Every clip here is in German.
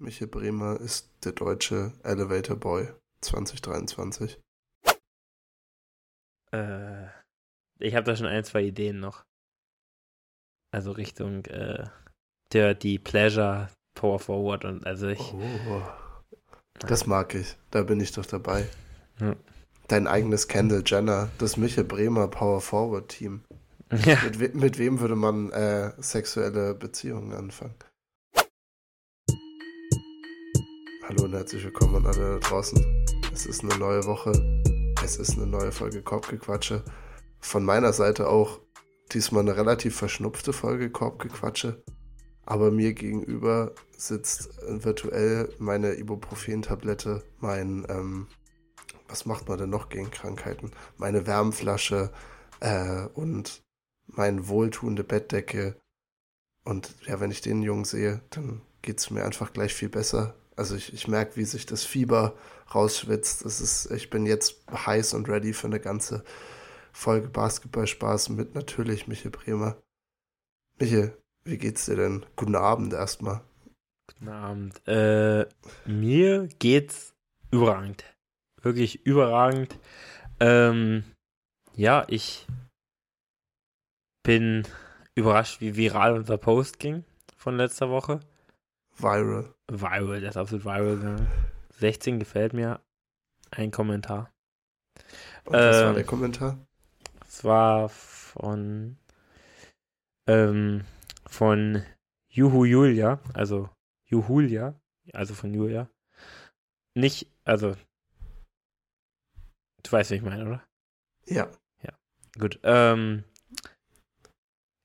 Michael Bremer ist der deutsche Elevator Boy 2023. Äh, ich habe da schon ein, zwei Ideen noch. Also Richtung äh, Dirty Pleasure, Power Forward und also ich. Oh, das mag ich. Da bin ich doch dabei. Ja. Dein eigenes Kendall Jenner, das Michael Bremer Power Forward Team. Ja. Mit, we mit wem würde man äh, sexuelle Beziehungen anfangen? Hallo und herzlich willkommen an alle da draußen. Es ist eine neue Woche. Es ist eine neue Folge Korbgequatsche. Von meiner Seite auch diesmal eine relativ verschnupfte Folge Korbgequatsche. Aber mir gegenüber sitzt virtuell meine Ibuprofen-Tablette, mein, ähm, was macht man denn noch gegen Krankheiten? Meine Wärmflasche äh, und meine wohltuende Bettdecke. Und ja, wenn ich den Jungen sehe, dann geht es mir einfach gleich viel besser. Also ich, ich merke, wie sich das Fieber rausschwitzt. Das ist, ich bin jetzt heiß und ready für eine ganze Folge Basketballspaß mit natürlich Michael Bremer. Michael, wie geht's dir denn? Guten Abend erstmal. Guten Abend. Äh, mir geht's überragend. Wirklich überragend. Ähm, ja, ich bin überrascht, wie viral unser Post ging von letzter Woche. Viral. Viral, das ist absolut viral gegangen. 16 gefällt mir. Ein Kommentar. Und was war Ähm, der Kommentar? Es war von ähm, von Juhu Julia, also Juhulia, also von Julia. Nicht, also du weißt, was ich meine, oder? Ja. Gut. Ähm,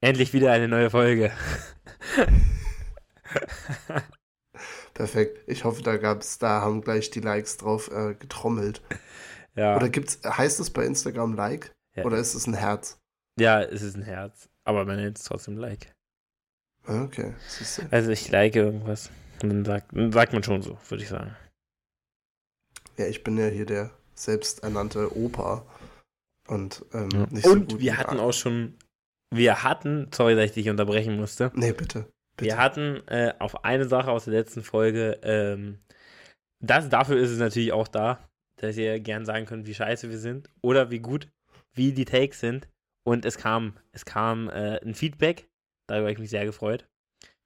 endlich wieder eine neue Folge. Perfekt. Ich hoffe, da gab's, da haben gleich die Likes drauf äh, getrommelt. ja. Oder gibt's, heißt es bei Instagram Like? Ja. Oder ist es ein Herz? ja, es ist ein Herz, aber man nennt es trotzdem Like. Ah, Okay. Also ich like irgendwas und dann sagt, dann sagt man schon so, würde ich sagen. Ja, ich bin ja hier der selbsternannte Opa. Und, ähm, Ja. nicht so Und gut wir hatten auch schon, wir hatten, sorry, dass ich dich unterbrechen musste. Nee, bitte. Bitte. Wir hatten äh, auf eine Sache aus der letzten Folge, ähm, das, dafür ist es natürlich auch da, dass ihr gern sagen könnt, wie scheiße wir sind oder wie gut, wie die Takes sind. Und es kam, es kam äh, ein Feedback, darüber habe ich mich sehr gefreut.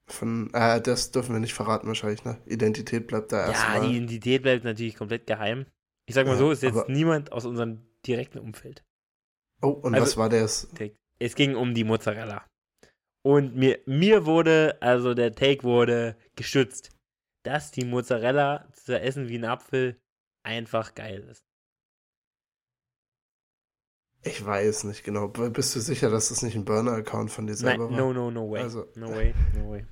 Von, äh, das dürfen wir nicht verraten wahrscheinlich, ne? Identität bleibt da Ja, erstmal. die Identität bleibt natürlich komplett geheim. Ich sag mal so, ist jetzt niemand aus unserem direkten Umfeld. oh, und Also- was war das? Es ging um die Mozzarella. Und mir, mir wurde, also der Take wurde gestützt, dass die Mozzarella zu essen wie ein Apfel einfach geil ist. Ich weiß nicht genau. Bist du sicher, dass das nicht ein Burner-Account von dir selber Nein, war? no, no, no way. Also- no way, no way.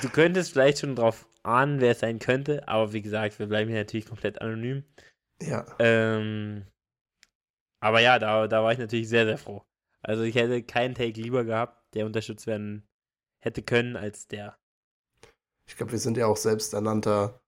Du könntest vielleicht schon drauf ahnen, wer es sein könnte, aber wie gesagt, wir bleiben hier natürlich komplett anonym. Ja. Ähm, aber ja, da, da war ich natürlich sehr, sehr froh. Also ich hätte keinen Take lieber gehabt, der unterstützt werden hätte können, als der. Ich glaube, wir sind ja auch selbsternannter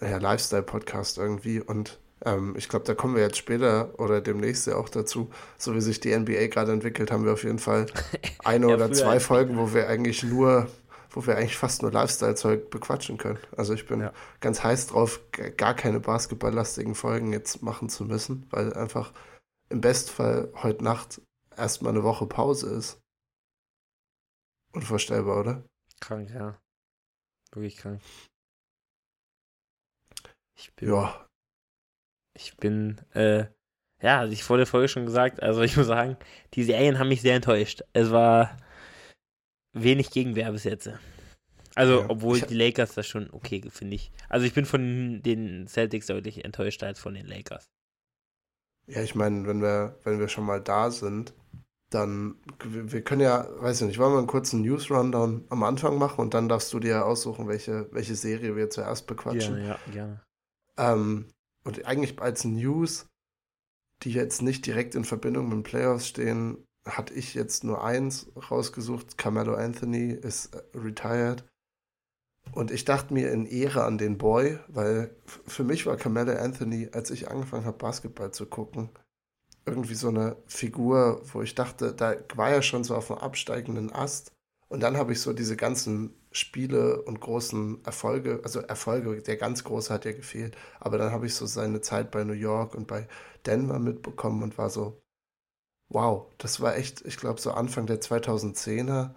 ja, Lifestyle-Podcast irgendwie und ähm, ich glaube, da kommen wir jetzt später oder demnächst ja auch dazu. So wie sich die NBA gerade entwickelt, haben wir auf jeden Fall eine Ja, oder zwei Folgen, wo wir eigentlich nur, wo wir eigentlich fast nur Lifestyle-Zeug bequatschen können. Also ich bin Ja. ganz heiß drauf, gar keine basketballlastigen Folgen jetzt machen zu müssen, weil einfach im Bestfall heute Nacht erstmal eine Woche Pause ist. Unvorstellbar, oder? Krank, ja. Wirklich krank. Ich bin, Ja, ich bin, äh, ja, hatte ich vor der Folge schon gesagt, also ich muss sagen, die Serien haben mich sehr enttäuscht. Es war wenig Gegenwehr bis jetzt. Also, Ja, obwohl die Lakers das schon okay, finde ich. Also ich bin von den Celtics deutlich enttäuschter als von den Lakers. Ja, ich meine, wenn wir, wenn wir schon mal da sind, dann, wir, können ja, weiß ich nicht, wollen wir einen kurzen News-Rundown am Anfang machen und dann darfst du dir ja aussuchen, welche, welche Serie wir zuerst bequatschen. Gerne, ja, gerne. Ähm, und eigentlich als News, die jetzt nicht direkt in Verbindung mit den Playoffs stehen, hatte ich jetzt nur eins rausgesucht. Carmelo Anthony ist äh, retired. Und ich dachte mir in Ehre an den Boy, weil für mich war Carmelo Anthony, als ich angefangen habe, Basketball zu gucken, irgendwie so eine Figur, wo ich dachte, da war er schon so auf einem absteigenden Ast. Und dann habe ich so diese ganzen Spiele und großen Erfolge, also Erfolge, der ganz große hat ja gefehlt, aber dann habe ich so seine Zeit bei New York und bei Denver mitbekommen und war so, wow, das war echt, ich glaube, so Anfang der 2010er,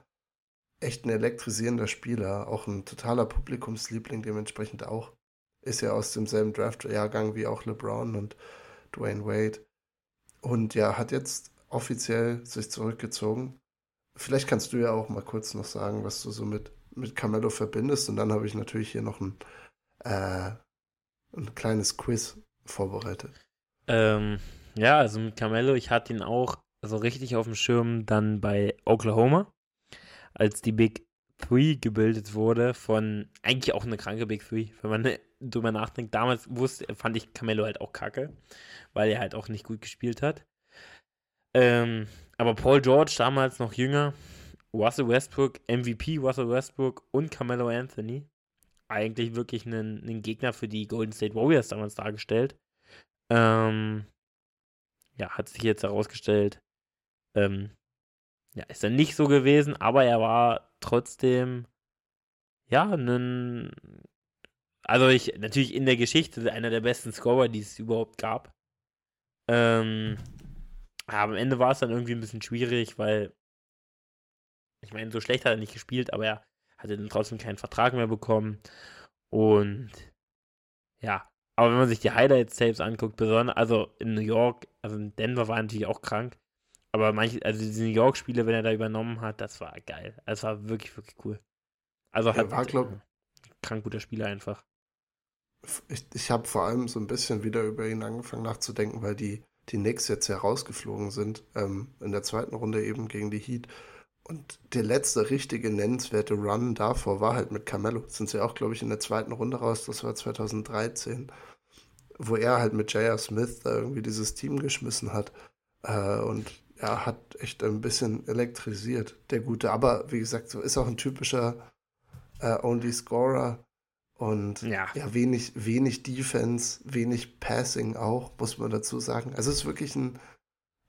echt ein elektrisierender Spieler, auch ein totaler Publikumsliebling dementsprechend auch. Ist ja aus demselben Draft-Jahrgang wie auch LeBron und Dwayne Wade. Und ja, hat jetzt offiziell sich zurückgezogen. Vielleicht kannst du ja auch mal kurz noch sagen, was du so mit, mit Carmelo verbindest. Und dann habe ich natürlich hier noch ein, äh, ein kleines Quiz vorbereitet. Ähm, ja, also mit Carmelo, ich hatte ihn auch so richtig auf dem Schirm dann bei Oklahoma, als die Big Three gebildet wurde von eigentlich auch eine kranke Big Three, wenn man drüber nachdenkt. Damals wusste, fand ich Carmelo halt auch kacke, weil er halt auch nicht gut gespielt hat. Ähm, aber Paul George, damals noch jünger, Russell Westbrook, MVP Russell Westbrook und Carmelo Anthony, eigentlich wirklich einen, einen Gegner für die Golden State Warriors damals dargestellt. Ähm, ja, hat sich jetzt herausgestellt, ähm, ja, ist er nicht so gewesen, aber er war trotzdem, ja, ein, also ich, natürlich in der Geschichte einer der besten Scorer, die es überhaupt gab. Ähm, aber am Ende war es dann irgendwie ein bisschen schwierig, weil, ich meine, so schlecht hat er nicht gespielt, aber er hatte dann trotzdem keinen Vertrag mehr bekommen. Und ja, aber wenn man sich die Highlights-Tapes anguckt, besonders, also in New York, also in Denver war er natürlich auch krank. Aber manche, also diese New York-Spiele, wenn er da übernommen hat, das war geil. Das war wirklich, wirklich cool. Also er war, glaub, äh, krank guter Spieler einfach. Ich, ich habe vor allem so ein bisschen wieder über ihn angefangen nachzudenken, weil die die Knicks jetzt herausgeflogen sind, ähm, in der zweiten Runde eben gegen die Heat. Und der letzte richtige nennenswerte Run davor war halt mit Carmelo. Sind sie auch, glaube ich, in der zweiten Runde raus, das war 2013, wo er halt mit J.R. Smith irgendwie dieses Team geschmissen hat. Äh, und ja, hat echt ein bisschen elektrisiert, der Gute. Aber wie gesagt, so ist auch ein typischer äh, Only Scorer. Und ja. ja, wenig, wenig Defense, wenig Passing auch, muss man dazu sagen. Also es ist wirklich ein,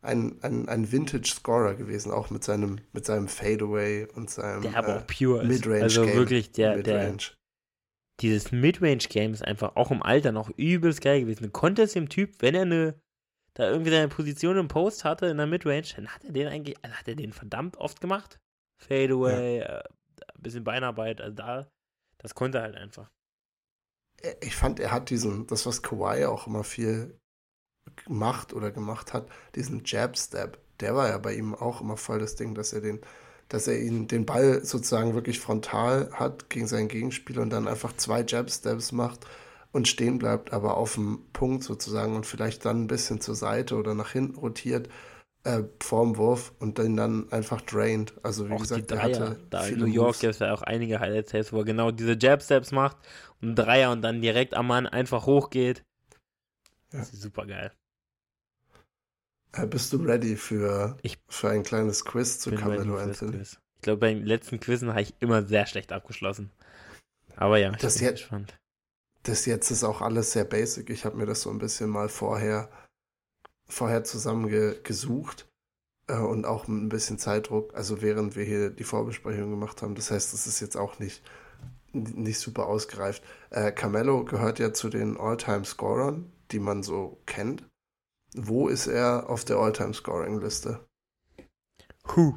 ein, ein, ein Vintage-Scorer gewesen, auch mit seinem, mit seinem Fadeaway und seinem der aber auch äh, pure Midrange. Also wirklich der, Mid der dieses Midrange-Game ist einfach auch im Alter noch übelst geil gewesen. Du konntest dem Typ, wenn er eine da irgendwie seine Position im Post hatte in der Midrange, dann hat er den eigentlich, also hat er den verdammt oft gemacht. Fadeaway, ja. äh, ein bisschen Beinarbeit, also da, das konnte er halt einfach. Ich fand, er hat diesen, das, was Kawhi auch immer viel gemacht oder gemacht hat, diesen Jab-Step, der war ja bei ihm auch immer voll das Ding, dass er den, dass er ihn den Ball sozusagen wirklich frontal hat gegen seinen Gegenspieler und dann einfach zwei Jab-Steps macht und stehen bleibt, aber auf dem Punkt sozusagen und vielleicht dann ein bisschen zur Seite oder nach hinten rotiert äh, vorm Wurf und den dann einfach drained. Also wie auch gesagt, er hatte da in New York gibt es ja auch einige Highlights, wo er genau diese Jab-Steps macht und Dreier und dann direkt am Mann einfach hochgeht. Ja. Das ist super geil. Äh, bist du ready für, ich für ein kleines Quiz zu Carmelo Anthony? Ich glaube, beim letzten Quizzen habe ich immer sehr schlecht abgeschlossen. Aber ja, ich das bin jetzt, gespannt. Das jetzt ist auch alles sehr basic. Ich habe mir das so ein bisschen mal vorher vorher zusammengesucht äh, und auch mit ein bisschen Zeitdruck, also während wir hier die Vorbesprechung gemacht haben. Das heißt, das ist jetzt auch nicht, nicht super ausgereift. Äh, Carmelo gehört ja zu den All-Time-Scorern, die man so kennt. Wo ist er auf der All-Time-Scoring-Liste? Huh,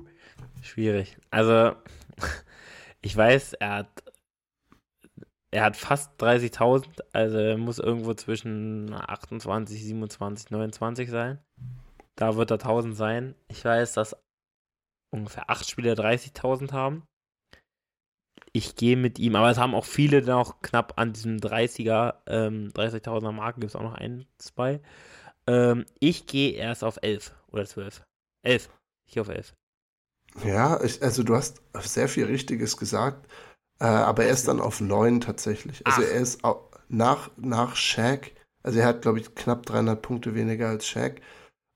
schwierig. Also, ich weiß, er hat er hat fast 30.000, also muss irgendwo zwischen 28, 27, 29 sein. Da wird er 1000 sein. Ich weiß, dass ungefähr 8 Spieler 30.000 haben. Ich gehe mit ihm, aber es haben auch viele noch knapp an diesem 30er, ähm, 30.000er Marken, gibt es auch noch ein, zwei. Ähm, ich gehe erst auf 11 oder 12. 11. Ich gehe auf 11. Ja, ich, also du hast sehr viel Richtiges gesagt. Äh, aber er ist dann auf 9 tatsächlich. Also Ach. er ist nach, nach Shaq, also er hat, glaube ich, knapp 300 Punkte weniger als Shaq.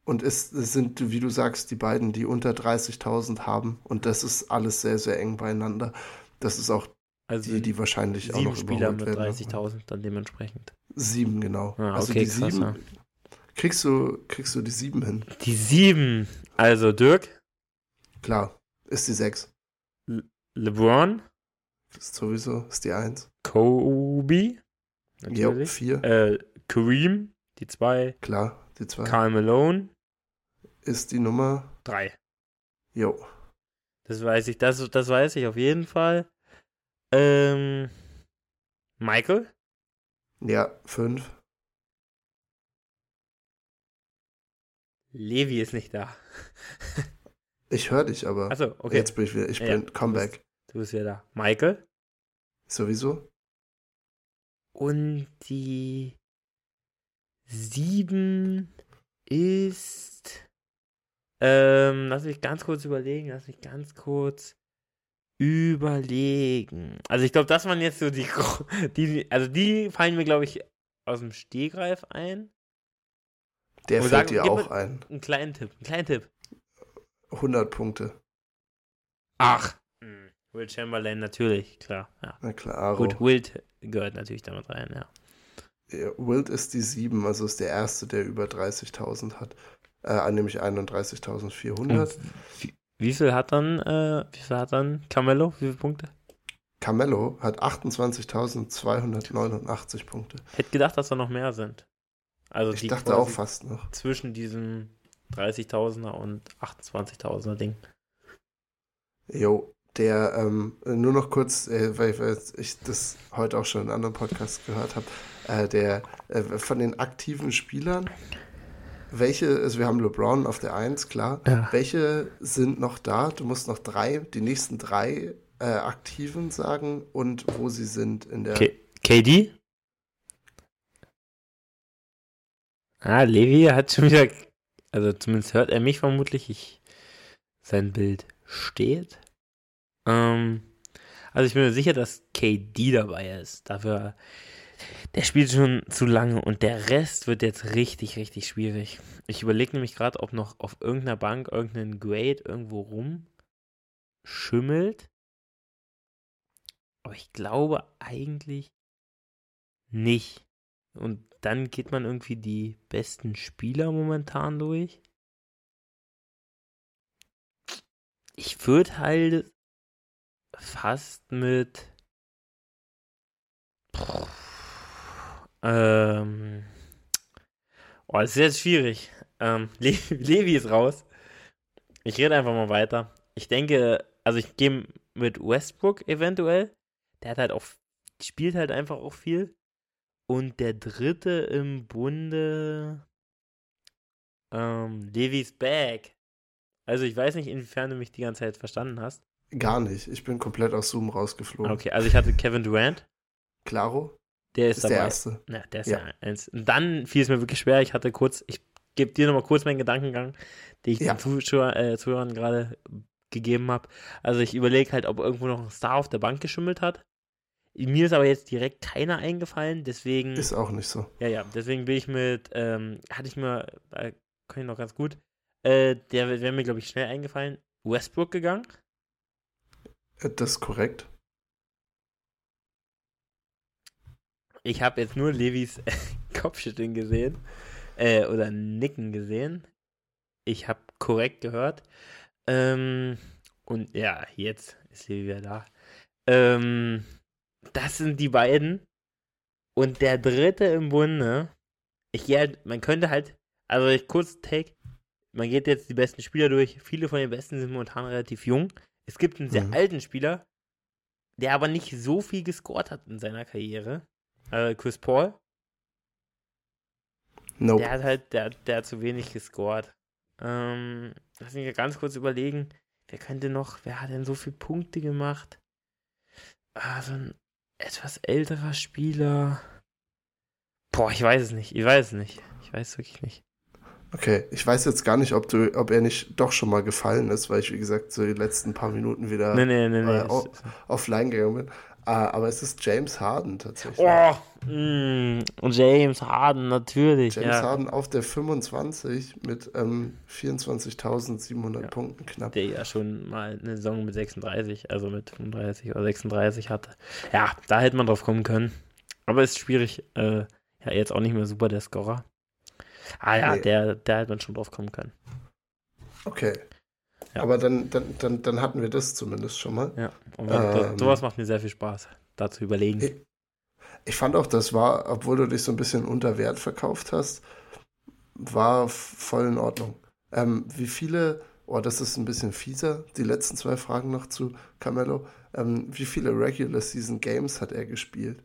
Und es, es sind, wie du sagst, die beiden, die unter 30.000 haben. Und das ist alles sehr, sehr eng beieinander. Das ist auch also die, die wahrscheinlich auch noch Spieler mit 30.000 dann dementsprechend. Sieben, genau. Ah, also okay, die krass, sieben, ja. kriegst, du, kriegst du die sieben hin. Die sieben. Also Dirk? Klar, ist die sechs. Le LeBron? Das ist sowieso, ist die 1. Kobe. Natürlich. 4. Äh, Kareem, die 2. Klar, die 2. Karl Malone, Ist die Nummer. 3. Jo. Das weiß ich, das, das weiß ich auf jeden Fall. Ähm, Michael? Ja, 5. Levi ist nicht da. Ich höre dich aber. Achso, okay. Jetzt bin ich wieder. Ich Ja, bin ja. Comeback. Du bist wieder da. Michael? Sowieso? Und die 7 ist. Ähm, lass mich ganz kurz überlegen. Lass mich ganz kurz überlegen. Also ich glaube, das waren jetzt so die, die also die fallen mir glaube ich aus dem Stegreif ein. Der fällt sag- dir auch ein. Einen kleinen Tipp, einen kleinen Tipp. 100 Punkte. Ach, Will Chamberlain natürlich, klar. Ja. Na klar. Gut, Wild gehört natürlich damit rein, ja. Ja, Wild ist die 7, also ist der erste, der über 30.000 hat. Äh, nämlich 31.400. Und wie, wie viel hat dann, äh, wie viel hat dann Carmelo? Wie viele Punkte? Carmelo hat 28.289 Punkte. Hätte gedacht, dass da noch mehr sind. Also Ich dachte auch fast noch. zwischen diesem 30.000er und 28.000er Ding. Jo, der, ähm, nur noch kurz, äh, weil, weil ich das heute auch schon in anderen Podcasts gehört habe, äh, der äh, von den aktiven Spielern, welche, also wir haben LeBron auf der 1, klar, Ja. welche sind noch da? Du musst noch drei, die nächsten drei äh, Aktiven sagen und wo sie sind in der. K KD? Ah, Levi hat schon wieder, also zumindest hört er mich vermutlich. Ich, sein Bild steht. Ähm, also ich bin mir sicher, dass KD dabei ist. Dafür, der spielt schon zu lange und der Rest wird jetzt richtig, richtig schwierig. Ich überlege nämlich gerade, ob noch auf irgendeiner Bank irgendein Grade irgendwo rumschimmelt. Aber ich glaube eigentlich nicht. Und dann geht man irgendwie die besten Spieler momentan durch. Ich würde halt fast mit ähm oh, das ist jetzt schwierig. Ähm, Le Levi ist raus. Ich rede einfach mal weiter. Ich denke, also ich gehe mit Westbrook eventuell. Der hat halt auch, spielt halt einfach auch viel. Und der dritte im Bunde, ähm, Levi's Bag. Also ich weiß nicht, inwiefern du mich die ganze Zeit verstanden hast. Gar nicht. Ich bin komplett aus Zoom rausgeflogen. Okay, also ich hatte Kevin Durant, Claro der ist, ist der erste. Ja, der ist Ja. ja. eins. Und dann fiel es mir wirklich schwer. Ich hatte kurz, ich gebe dir nochmal kurz meinen Gedankengang, den ich Ja. den Zuschauer, äh, Zuhörern gerade gegeben habe. Also ich überlege halt, ob irgendwo noch ein Star auf der Bank geschimmelt hat. Mir ist aber jetzt direkt keiner eingefallen, deswegen. Ist auch nicht so. Ja, ja, deswegen bin ich mit, ähm, hatte ich mir, äh, kann ich noch ganz gut, äh, der wäre mir, glaube ich, schnell eingefallen, Westbrook gegangen. Äh, Das ist korrekt. Ich habe jetzt nur Levis Kopfschütteln gesehen, äh, oder Nicken gesehen. Ich habe korrekt gehört. Ähm, und ja, jetzt ist Levi wieder da. Ähm, das sind die beiden. Und der dritte im Bunde, ich gehe halt, man könnte halt, also kurz Take, man geht jetzt die besten Spieler durch. Viele von den besten sind momentan relativ jung. Es gibt einen sehr Mhm. alten Spieler, der aber nicht so viel gescored hat in seiner Karriere. Äh, Chris Paul. Nope. Der hat halt, der, der hat zu wenig gescored. Ähm, lass mich ganz kurz überlegen, wer könnte noch, wer hat denn so viele Punkte gemacht? Ah, so ein etwas älterer Spieler. Boah, ich weiß es nicht, ich weiß es nicht. Ich weiß es wirklich nicht. Okay, ich weiß jetzt gar nicht, ob du, ob er nicht doch schon mal gefallen ist, weil ich, wie gesagt, so die letzten paar Minuten wieder Nee, nee, nee, äh, offline gegangen bin. Ah, aber es ist James Harden tatsächlich. Oh, mm, und James Harden, natürlich. James ja. Harden auf der 25 mit ähm, 24.700 Ja. Punkten knapp. der ja schon mal eine Saison mit 36, also mit 35 oder 36 hatte. Ja, da hätte man drauf kommen können. Aber ist schwierig. Äh, ja, jetzt auch nicht mehr super der Scorer. Ah ja, Nee. der, der hätte man schon drauf kommen können. Okay. Ja. Aber dann, dann, dann, dann hatten wir das zumindest schon mal. Ja, und ähm, sowas macht mir sehr viel Spaß, da zu überlegen. Ich, ich fand auch, das war, obwohl du dich so ein bisschen unter Wert verkauft hast, war voll in Ordnung. Ähm, wie viele, oh, das ist ein bisschen fieser, die letzten zwei Fragen noch zu Carmelo. Ähm, wie viele Regular Season Games hat er gespielt?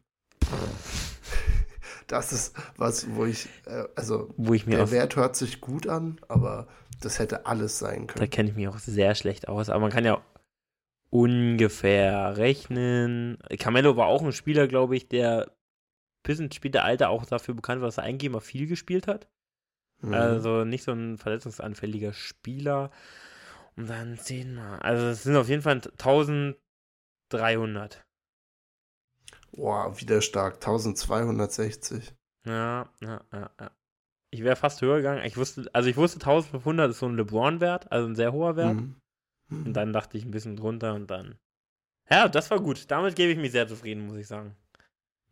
Das ist was, wo ich, äh, also wo ich mir der Wert hört sich gut an, aber das hätte alles sein können. Da kenne ich mich auch sehr schlecht aus, aber man kann ja ungefähr rechnen. Carmelo war auch ein Spieler, glaube ich, der bis ins späte Alter auch dafür bekannt war, dass er eigentlich immer viel gespielt hat. Mhm. Also nicht so ein verletzungsanfälliger Spieler. Und dann zehnmal. Also es sind auf jeden Fall 1300. Boah, wieder stark. 1260. Ja, ja, ja, ja. Ich wäre fast höher gegangen. Ich wusste, also ich wusste 1500 ist so ein LeBron-Wert, also ein sehr hoher Wert. Mhm. Mhm. Und dann dachte ich ein bisschen drunter und dann. Ja, das war gut. Damit gebe ich mich sehr zufrieden, muss ich sagen.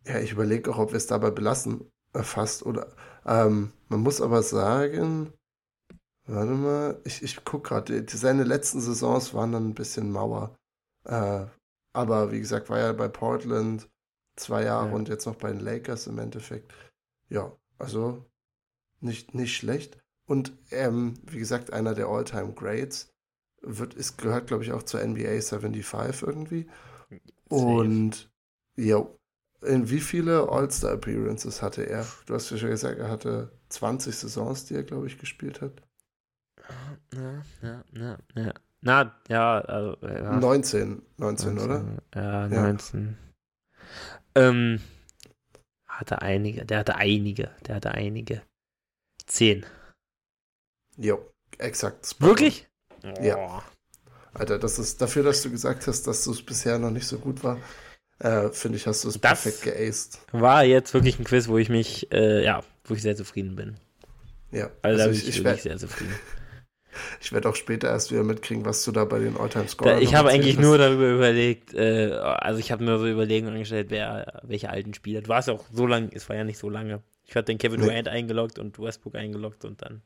Ja, ich überlege auch, ob wir es dabei belassen, äh, fast. Oder ähm, man muss aber sagen, warte mal, ich, ich gucke gerade, seine letzten Saisons waren dann ein bisschen Mauer. Äh, aber wie gesagt, war ja bei Portland zwei Jahre ja. und jetzt noch bei den Lakers im Endeffekt. Ja, also nicht, nicht schlecht. Und ähm, wie gesagt, einer der All-Time Greats wird, ist, gehört, glaube ich, auch zur NBA 75 irgendwie. Safe. Und ja, in wie viele All-Star-Appearances hatte er? Du hast ja schon gesagt, er hatte 20 Saisons, die er, glaube ich, gespielt hat. Ja, ja, ja, ja. Na, ja, also. Ja. 19, 19, 19, oder? Ja, 19. Ja. Ähm, hatte einige, der hatte einige, der hatte einige. 10. Jo, exakt. Wirklich? Ja. Alter, das ist dafür, dass du gesagt hast, dass es bisher noch nicht so gut war. Äh, Finde ich, hast du es perfekt geaced. War jetzt wirklich ein Quiz, wo ich mich, äh, ja, wo ich sehr zufrieden bin. Ja, also, also ich, ich, ich sehr zufrieden. Ich werde auch später erst wieder mitkriegen, was du da bei den Alltime Scorern Ich habe eigentlich hast. nur darüber überlegt, äh, also ich habe mir so Überlegungen angestellt, wer, welche alten Spieler. Du warst ja auch so lange, es war ja nicht so lange. Ich hatte den Kevin nee. Durant eingeloggt und Westbrook eingeloggt und dann.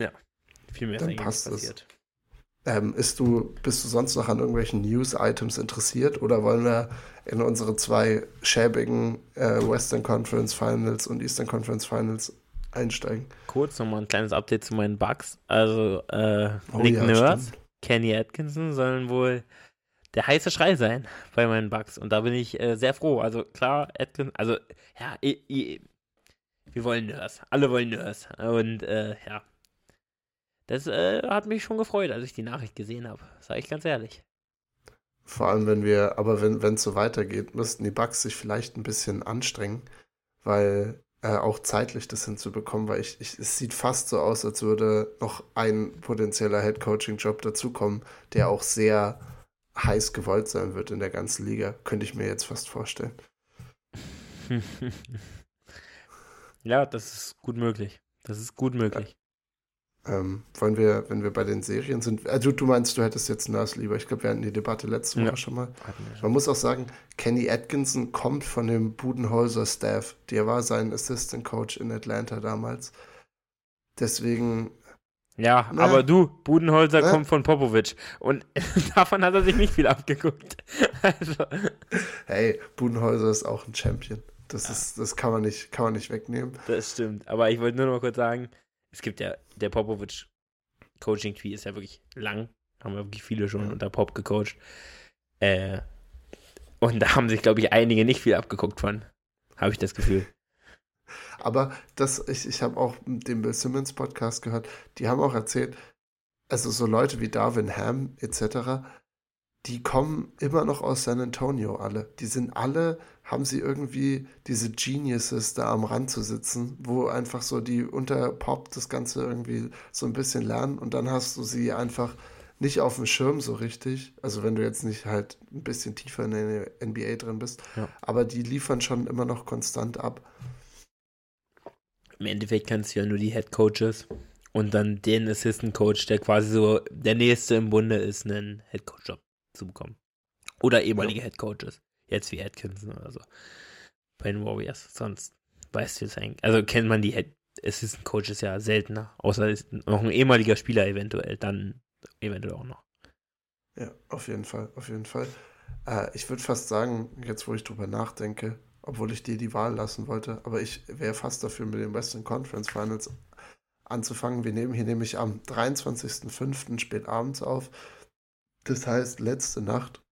Ja, viel mehr dann ist eigentlich passt passiert. Es. Ähm, ist du, bist du sonst noch an irgendwelchen News-Items interessiert oder wollen wir in unsere zwei schäbigen äh, Western Conference Finals und Eastern Conference Finals einsteigen? Kurz nochmal ein kleines Update zu meinen Bugs. Also, äh, oh, Nick ja, Nurse, stimmt. Kenny Atkinson sollen wohl der heiße Schrei sein bei meinen Bugs. Und da bin ich äh, sehr froh. Also, klar, Atkinson, also, ja, ich, ich, wir wollen Nurse. Alle wollen Nurse. Und, äh, ja, das äh, hat mich schon gefreut, als ich die Nachricht gesehen habe. Sag ich ganz ehrlich. Vor allem, wenn wir, aber wenn es so weitergeht, müssten die Bugs sich vielleicht ein bisschen anstrengen, weil äh, auch zeitlich das hinzubekommen, weil ich, ich, es sieht fast so aus, als würde noch ein potenzieller Head-Coaching-Job dazukommen, der auch sehr heiß gewollt sein wird in der ganzen Liga. Könnte ich mir jetzt fast vorstellen. ja, das ist gut möglich. Das ist gut möglich. Ähm, wollen wir, wenn wir bei den Serien sind, also du meinst, du hättest jetzt Nurse lieber. Ich glaube, wir hatten die Debatte letzte Woche ja. schon mal. Man muss auch sagen, Kenny Atkinson kommt von dem Budenholzer Staff. Der war sein Assistant Coach in Atlanta damals. Deswegen. Ja, na, aber du, Budenholzer na? kommt von Popovic. Und davon hat er sich nicht viel abgeguckt. also. Hey, Budenholzer ist auch ein Champion. Das, ja. ist, das kann, man nicht, kann man nicht wegnehmen. Das stimmt. Aber ich wollte nur noch mal kurz sagen, es gibt ja, der Popovic Coaching Tree ist ja wirklich lang. Haben wir wirklich viele schon unter Pop gecoacht. Äh, und da haben sich, glaube ich, einige nicht viel abgeguckt von. Habe ich das Gefühl. Aber das, ich, ich habe auch den Bill Simmons Podcast gehört, die haben auch erzählt, also so Leute wie Darwin Ham etc., die kommen immer noch aus San Antonio alle. Die sind alle haben sie irgendwie diese Geniuses da am Rand zu sitzen, wo einfach so die unter Pop das Ganze irgendwie so ein bisschen lernen und dann hast du sie einfach nicht auf dem Schirm so richtig. Also wenn du jetzt nicht halt ein bisschen tiefer in der NBA drin bist, ja. aber die liefern schon immer noch konstant ab. Im Endeffekt kannst du ja nur die Head Coaches und dann den Assistant Coach, der quasi so der nächste im Bunde ist, einen Head Coach Job zu bekommen. Oder ehemalige ja. Head Coaches. Jetzt wie Atkinson oder so. Bei den Warriors. Sonst weißt du es eigentlich. Also kennt man die, Assistant Coach ist ja seltener, außer ist noch ein ehemaliger Spieler eventuell, dann eventuell auch noch. Ja, auf jeden Fall, auf jeden Fall. Äh, ich würde fast sagen, jetzt wo ich drüber nachdenke, obwohl ich dir die Wahl lassen wollte, aber ich wäre fast dafür, mit den Western Conference Finals anzufangen. Wir nehmen hier nämlich am 23.05. spät abends auf. Das heißt, letzte Nacht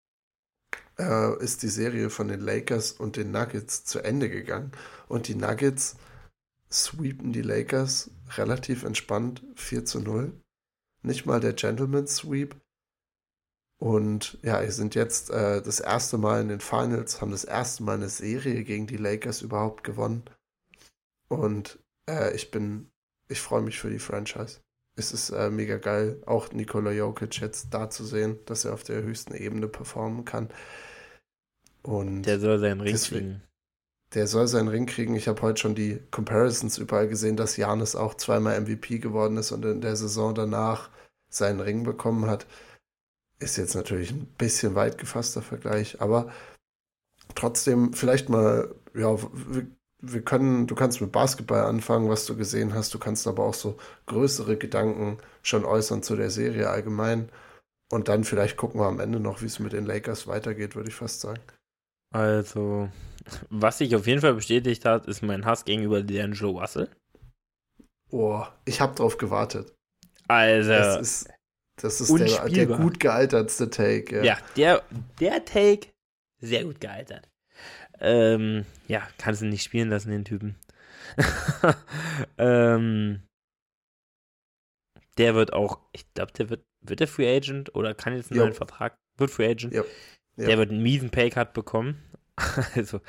äh, ist die Serie von den Lakers und den Nuggets zu Ende gegangen. Und die Nuggets sweepen die Lakers relativ entspannt 4 zu 0. Nicht mal der Gentleman's Sweep. Und ja, wir sind jetzt äh, das erste Mal in den Finals, haben das erste Mal eine Serie gegen die Lakers überhaupt gewonnen. Und äh, ich bin, ich freue mich für die Franchise. Es ist äh, mega geil, auch Nikola Jokic jetzt da zu sehen, dass er auf der höchsten Ebene performen kann. Und der soll seinen Ring deswegen, kriegen. Der soll seinen Ring kriegen. Ich habe heute schon die Comparisons überall gesehen, dass Janis auch zweimal MVP geworden ist und in der Saison danach seinen Ring bekommen hat. Ist jetzt natürlich ein bisschen weit gefasster Vergleich, aber trotzdem vielleicht mal, ja, wir, wir können, du kannst mit Basketball anfangen, was du gesehen hast, du kannst aber auch so größere Gedanken schon äußern zu der Serie allgemein. Und dann vielleicht gucken wir am Ende noch, wie es mit den Lakers weitergeht, würde ich fast sagen. Also, was sich auf jeden Fall bestätigt hat, ist mein Hass gegenüber D'Angelo Russell. Oh, ich habe drauf gewartet. Also, das ist, das ist der, der, gut gealtertste Take. Ja, ja der, der Take, sehr gut gealtert. Ähm, ja, kannst du nicht spielen lassen, den Typen. ähm, der wird auch, ich glaube, der wird, wird der Free Agent oder kann jetzt einen neuen Vertrag, wird Free Agent. Ja. Ja. Der wird einen miesen Paycut bekommen. also,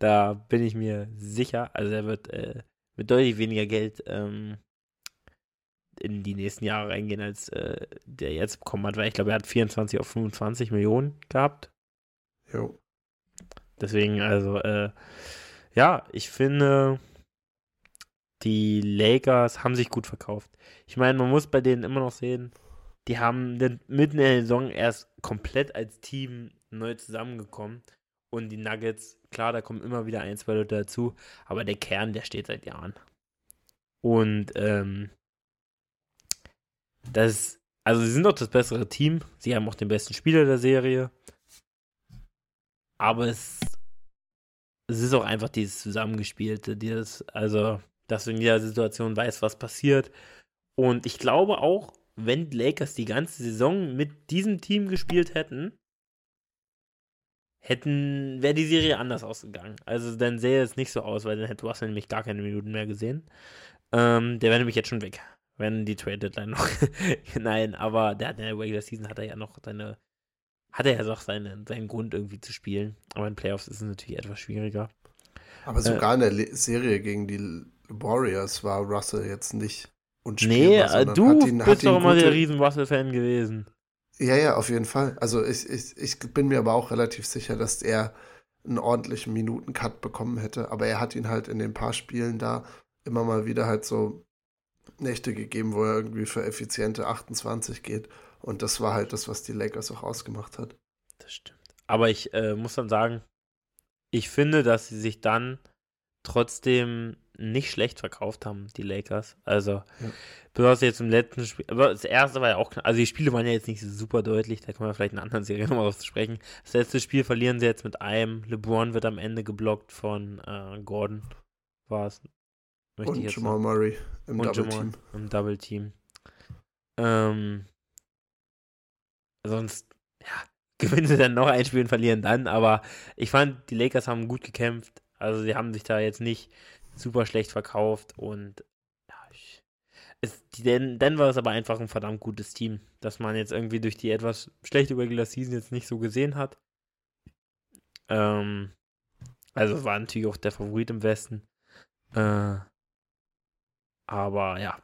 da bin ich mir sicher. Also, er wird äh, mit deutlich weniger Geld ähm, in die nächsten Jahre reingehen, als äh, der jetzt bekommen hat, weil ich glaube, er hat 24 auf 25 Millionen gehabt. Jo. Deswegen, also, äh, ja, ich finde, die Lakers haben sich gut verkauft. Ich meine, man muss bei denen immer noch sehen, die haben mitten in der Saison erst komplett als Team neu zusammengekommen. Und die Nuggets, klar, da kommen immer wieder ein, zwei Leute dazu, aber der Kern, der steht seit Jahren. Und ähm, das, also sie sind doch das bessere Team. Sie haben auch den besten Spieler der Serie. Aber es, es ist auch einfach dieses Zusammengespielte, dieses, also, dass du in jeder Situation weißt, was passiert. Und ich glaube auch, wenn die Lakers die ganze Saison mit diesem Team gespielt hätten, hätten, wäre die Serie anders ausgegangen. Also dann sähe es nicht so aus, weil dann hätte Russell nämlich gar keine Minuten mehr gesehen. Ähm, der wäre nämlich jetzt schon weg, wenn die Trade Deadline noch. Nein, aber der hat in der Regular Season hat er ja noch seine, hat er ja noch seine, seinen Grund irgendwie zu spielen. Aber in Playoffs ist es natürlich etwas schwieriger. Aber sogar äh, in der Serie gegen die Warriors war Russell jetzt nicht unspielbar. Nee, du ihn, bist doch immer der riesen Russell-Fan gewesen. Ja, ja, auf jeden Fall. Also ich, ich, ich bin mir aber auch relativ sicher, dass er einen ordentlichen Minuten-Cut bekommen hätte. Aber er hat ihn halt in den paar Spielen da immer mal wieder halt so Nächte gegeben, wo er irgendwie für effiziente 28 geht. Und das war halt das, was die Lakers auch ausgemacht hat. Das stimmt. Aber ich äh, muss dann sagen, ich finde, dass sie sich dann trotzdem nicht schlecht verkauft haben, die Lakers. Also, ja. besonders jetzt im letzten Spiel, aber das erste war ja auch, also die Spiele waren ja jetzt nicht super deutlich, da kann man vielleicht in einer anderen Serie nochmal drauf sprechen. Das letzte Spiel verlieren sie jetzt mit einem, LeBron wird am Ende geblockt von äh, Gordon, war es. Und Jamal. Murray im Und Double Jamal Team. Im Double Team. Ähm, sonst, ja, gewinnen sie dann noch ein Spiel und verlieren dann, aber ich fand, die Lakers haben gut gekämpft. Also sie haben sich da jetzt nicht super schlecht verkauft und ja, ich, es, die Den Denver ist aber einfach ein verdammt gutes Team, das man jetzt irgendwie durch die etwas schlechte Regular Season jetzt nicht so gesehen hat. Ähm, also war natürlich auch der Favorit im Westen. Äh, aber ja,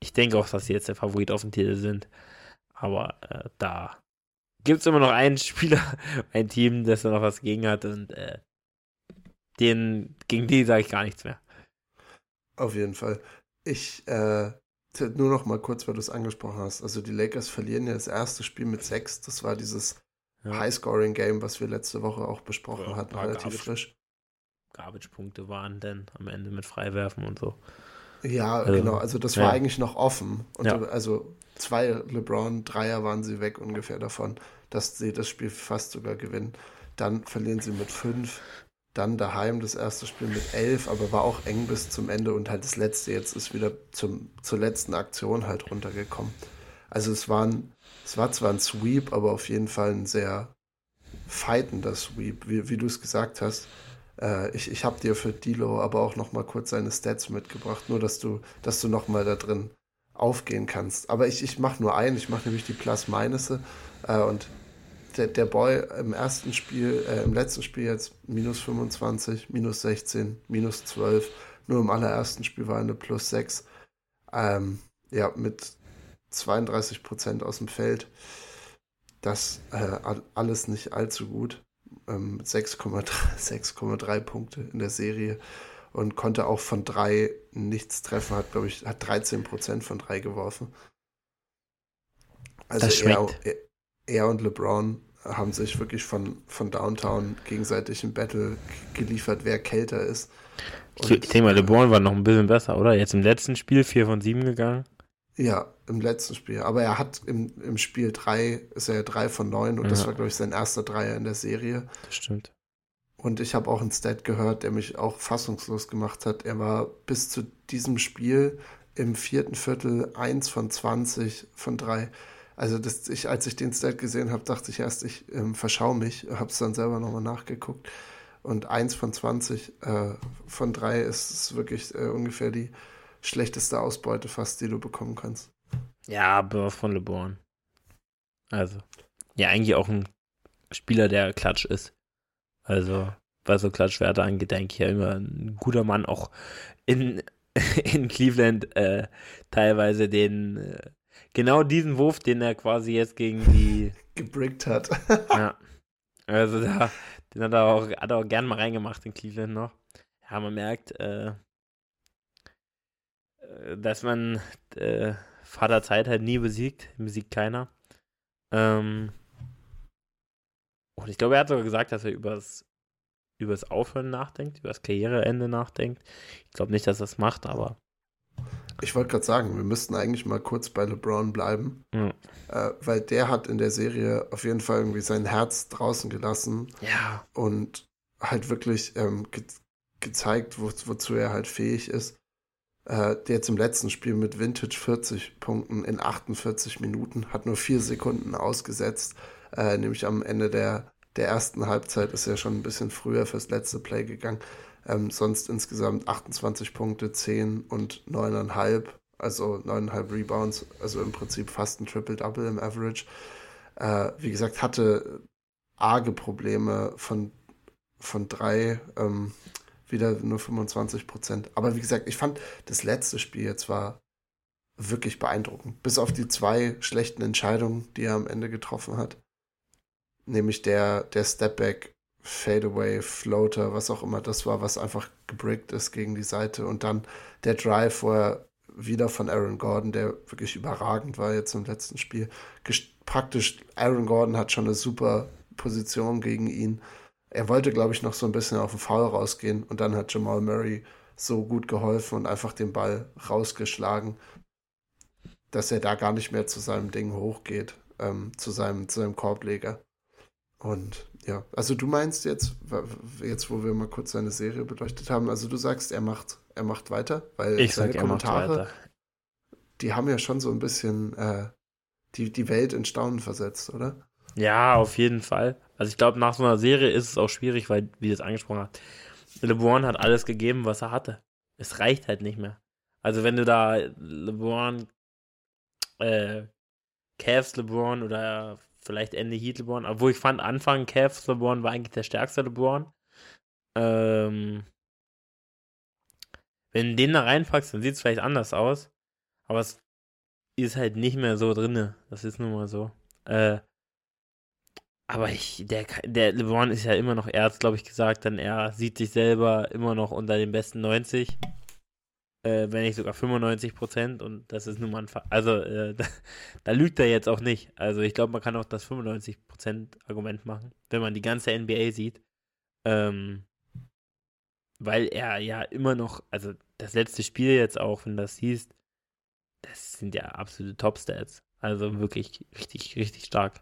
ich denke auch, dass sie jetzt der Favorit auf dem Titel sind. Aber äh, da gibt es immer noch einen Spieler, ein Team, das da noch was gegen hat und äh, den, gegen die sage ich gar nichts mehr. Auf jeden Fall. Ich, äh, nur noch mal kurz, weil du es angesprochen hast. Also die Lakers verlieren ja das erste Spiel mit sechs. Das war dieses ja. High-Scoring-Game, was wir letzte Woche auch besprochen ja, hatten, relativ Garbage, frisch. Garbage-Punkte waren denn am Ende mit Freiwerfen und so. Ja, also, genau. Also das war ja. eigentlich noch offen. Und ja. also zwei LeBron-Dreier waren sie weg ungefähr davon, dass sie das Spiel fast sogar gewinnen. Dann verlieren sie mit fünf. Dann daheim das erste Spiel mit elf, aber war auch eng bis zum Ende und halt das letzte jetzt ist wieder zum, zur letzten Aktion halt runtergekommen. Also es waren, es war zwar ein Sweep, aber auf jeden Fall ein sehr fightender Sweep, wie, wie du es gesagt hast. Äh, ich ich habe dir für Dilo aber auch noch mal kurz seine Stats mitgebracht, nur dass du, dass du noch da drin aufgehen kannst. Aber ich, ich mache nur einen, ich mache nämlich die Plus-Minus äh, und der, der Boy im ersten Spiel, äh, im letzten Spiel jetzt minus 25, minus 16, minus 12. Nur im allerersten Spiel war eine plus 6. Ähm, ja, mit 32 Prozent aus dem Feld. Das äh, alles nicht allzu gut. Ähm, 6,3 Punkte in der Serie und konnte auch von drei nichts treffen. Hat, glaube ich, hat 13 Prozent von drei geworfen. Also er, er, und LeBron haben sich wirklich von, von Downtown gegenseitig im Battle geliefert, wer kälter ist. Und, ich denke mal, LeBron war noch ein bisschen besser, oder? Jetzt im letzten Spiel 4 von 7 gegangen. Ja, im letzten Spiel. Aber er hat im, im Spiel 3 ist er ja 3 von 9 und ja. das war, glaube ich, sein erster Dreier in der Serie. Das stimmt. Und ich habe auch einen Stat gehört, der mich auch fassungslos gemacht hat. Er war bis zu diesem Spiel im vierten Viertel 1 von 20 von 3. Also das, ich, als ich den Stat gesehen habe, dachte ich erst, ich ähm, verschaue mich, habe es dann selber nochmal nachgeguckt. Und 1 von 20 äh, von 3 ist, ist wirklich äh, ungefähr die schlechteste Ausbeute fast, die du bekommen kannst. Ja, aber von LeBron. Also, ja, eigentlich auch ein Spieler, der klatsch ist. Also, was so Klatschwerte angeht, denke ich ja immer ein guter Mann, auch in, in Cleveland äh, teilweise den äh, genau diesen Wurf, den er quasi jetzt gegen die gebrickt hat. ja. Also da, den hat er auch, hat er auch gern mal reingemacht in Cleveland noch. Ja, man merkt, äh, äh dass man äh, Vater Zeit halt nie besiegt. Besiegt keiner. Ähm, und ich glaube, er hat sogar gesagt, dass er übers, übers Aufhören nachdenkt, übers Karriereende nachdenkt. Ich glaube nicht, dass er das macht, aber ich wollte gerade sagen, wir müssten eigentlich mal kurz bei LeBron bleiben, mhm. äh, weil der hat in der Serie auf jeden Fall irgendwie sein Herz draußen gelassen ja. und halt wirklich ähm, ge gezeigt, wo, wozu er halt fähig ist. Äh, der jetzt im letzten Spiel mit Vintage 40 Punkten in 48 Minuten hat nur vier Sekunden ausgesetzt, äh, nämlich am Ende der, der ersten Halbzeit ist er schon ein bisschen früher fürs letzte Play gegangen. Ähm, sonst insgesamt 28 Punkte, 10 und 9,5, also 9,5 Rebounds, also im Prinzip fast ein Triple-Double im Average. Äh, wie gesagt, hatte arge Probleme von, von drei, ähm, wieder nur 25 Prozent. Aber wie gesagt, ich fand das letzte Spiel jetzt war wirklich beeindruckend. Bis auf die zwei schlechten Entscheidungen, die er am Ende getroffen hat. Nämlich der, der Stepback Fadeaway, Floater, was auch immer das war, was einfach gebrickt ist gegen die Seite. Und dann der Drive, wo er wieder von Aaron Gordon, der wirklich überragend war jetzt im letzten Spiel. Praktisch, Aaron Gordon hat schon eine super Position gegen ihn. Er wollte, glaube ich, noch so ein bisschen auf den Foul rausgehen und dann hat Jamal Murray so gut geholfen und einfach den Ball rausgeschlagen, dass er da gar nicht mehr zu seinem Ding hochgeht, ähm, zu, seinem, zu seinem Korbleger. Und ja, also du meinst jetzt, jetzt wo wir mal kurz seine Serie beleuchtet haben, also du sagst, er macht, er macht weiter, weil ich seine sag, Kommentare, die haben ja schon so ein bisschen äh, die, die Welt in Staunen versetzt, oder? Ja, auf jeden Fall. Also ich glaube, nach so einer Serie ist es auch schwierig, weil, wie du es angesprochen hast, LeBron hat alles gegeben, was er hatte. Es reicht halt nicht mehr. Also wenn du da LeBron, äh, Cavs LeBron oder vielleicht Ende Heat LeBron, obwohl ich fand, Anfang Cavs LeBron war eigentlich der stärkste LeBron. Ähm, wenn du den da reinpackst, dann sieht es vielleicht anders aus. Aber es ist halt nicht mehr so drinne. Das ist nun mal so. Äh, aber ich, der, der LeBron ist ja immer noch, er hat glaube ich gesagt, dann er sieht sich selber immer noch unter den besten 90 äh, wenn nicht sogar 95 Prozent und das ist nun mal ein Fall. Also äh, da, da, lügt er jetzt auch nicht. Also ich glaube, man kann auch das 95 Prozent Argument machen, wenn man die ganze NBA sieht. Ähm, weil er ja immer noch, also das letzte Spiel jetzt auch, wenn das hieß, das sind ja absolute Top-Stats. Also wirklich richtig, richtig stark.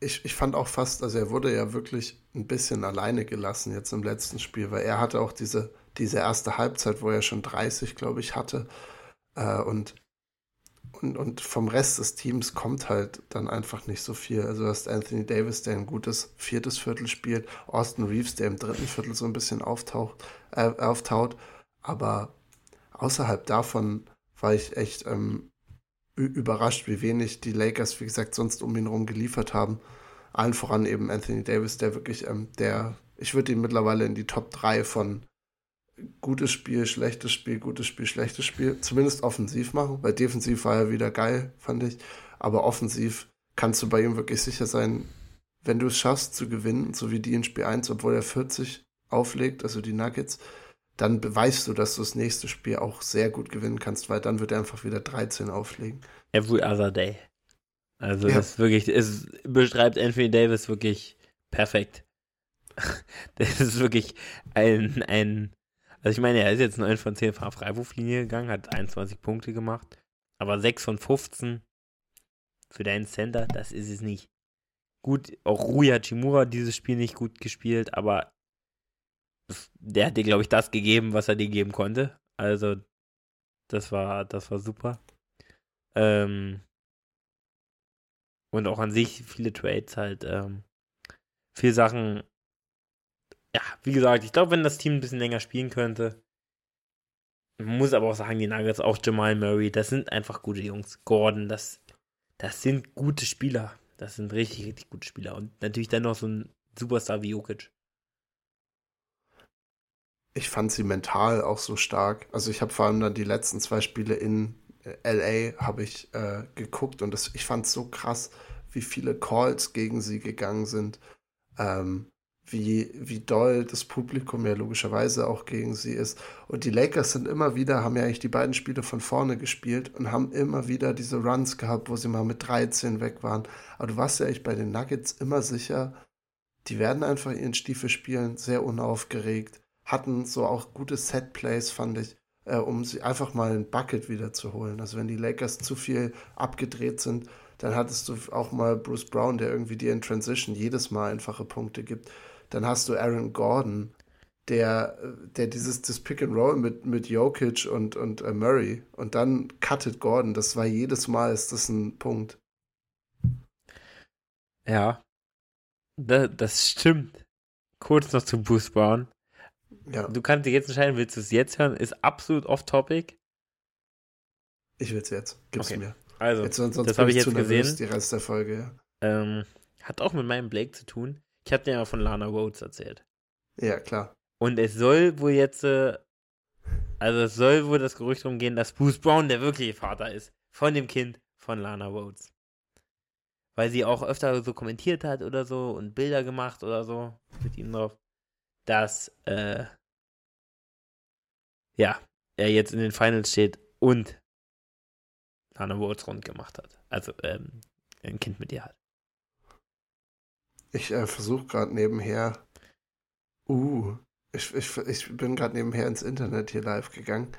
Ich, ich fand auch fast, also er wurde ja wirklich ein bisschen alleine gelassen jetzt im letzten Spiel, weil er hatte auch diese, diese erste Halbzeit, wo er schon 30, glaube ich, hatte. Äh, und, und, und vom Rest des Teams kommt halt dann einfach nicht so viel. Also du hast Anthony Davis, der ein gutes viertes Viertel spielt, Austin Reeves, der im dritten Viertel so ein bisschen auftaucht, äh, auftaut. Aber außerhalb davon war ich echt ähm, überrascht, wie wenig die Lakers, wie gesagt, sonst um ihn herum geliefert haben. Allen voran eben Anthony Davis, der wirklich, ähm, der, ich würde ihn mittlerweile in die Top 3 von gutes Spiel, schlechtes Spiel, gutes Spiel, schlechtes Spiel, zumindest offensiv machen, weil defensiv war er wieder geil, fand ich. Aber offensiv kannst du bei ihm wirklich sicher sein, wenn du es schaffst zu gewinnen, so wie die in Spiel 1, obwohl er 40 auflegt, also die Nuggets, dann beweist du, dass du das nächste Spiel auch sehr gut gewinnen kannst, weil dann wird er einfach wieder 13 auflegen. Every other day. Also ja. das ist wirklich, es beschreibt Anthony Davis wirklich perfekt. Das ist wirklich ein, ein, also ich meine, er ist jetzt 9 von 10 von Freiwurflinie gegangen, hat 21 Punkte gemacht, aber 6 von 15 für deinen Center, das ist es nicht. Gut, auch Rui Hachimura dieses Spiel nicht gut gespielt, aber der hat dir, glaube ich, das gegeben, was er dir geben konnte. Also, das war, das war super. Ähm, und auch an sich viele Trades halt, ähm, viele Sachen. Ja, wie gesagt, ich glaube, wenn das Team ein bisschen länger spielen könnte, muss aber auch sagen, die Nuggets, auch Jamal Murray, das sind einfach gute Jungs. Gordon, das, das sind gute Spieler. Das sind richtig, richtig gute Spieler. Und natürlich dann noch so ein Superstar wie Jokic ich fand sie mental auch so stark. Also ich habe vor allem dann die letzten zwei Spiele in äh, LA habe ich äh, geguckt und das, ich fand es so krass, wie viele Calls gegen sie gegangen sind. Ähm, wie, wie doll das Publikum ja logischerweise auch gegen sie ist. Und die Lakers sind immer wieder, haben ja eigentlich die beiden Spiele von vorne gespielt und haben immer wieder diese Runs gehabt, wo sie mal mit 13 weg waren. Aber du warst ja echt bei den Nuggets immer sicher, die werden einfach ihren Stiefel spielen, sehr unaufgeregt hatten so auch gute Set-Plays, fand ich, äh, um sie einfach mal ein Bucket wieder zu holen. Also wenn die Lakers zu viel abgedreht sind, dann hattest du auch mal Bruce Brown, der irgendwie dir in Transition jedes Mal einfache Punkte gibt. Dann hast du Aaron Gordon, der, der dieses das Pick and Roll mit, mit Jokic und, und uh, Murray und dann cuttet Gordon. Das war jedes Mal ist das ein Punkt. Ja, das, das stimmt. Kurz noch zu Bruce Brown. Ja. Du kannst dich jetzt entscheiden, willst du es jetzt hören? Ist absolut off-topic. Ich will es jetzt. Gib's okay. mir. Also, jetzt, sonst das habe ich jetzt gesehen. Die Rest der Folge, ja. Ähm, hat auch mit meinem Blake zu tun. Ich habe dir ja von Lana Rhodes erzählt. Ja, klar. Und es soll wohl jetzt, äh, also es soll wohl das Gerücht umgehen, dass Bruce Brown der wirkliche Vater ist. Von dem Kind von Lana Rhodes. Weil sie auch öfter so kommentiert hat oder so und Bilder gemacht oder so mit ihm drauf dass äh, ja, er jetzt in den Finals steht und Lana Rhodes rund gemacht hat. Also ähm, ein Kind mit ihr hat. Ich äh, versuche gerade nebenher. Uh, ich, ich, ich bin gerade nebenher ins Internet hier live gegangen.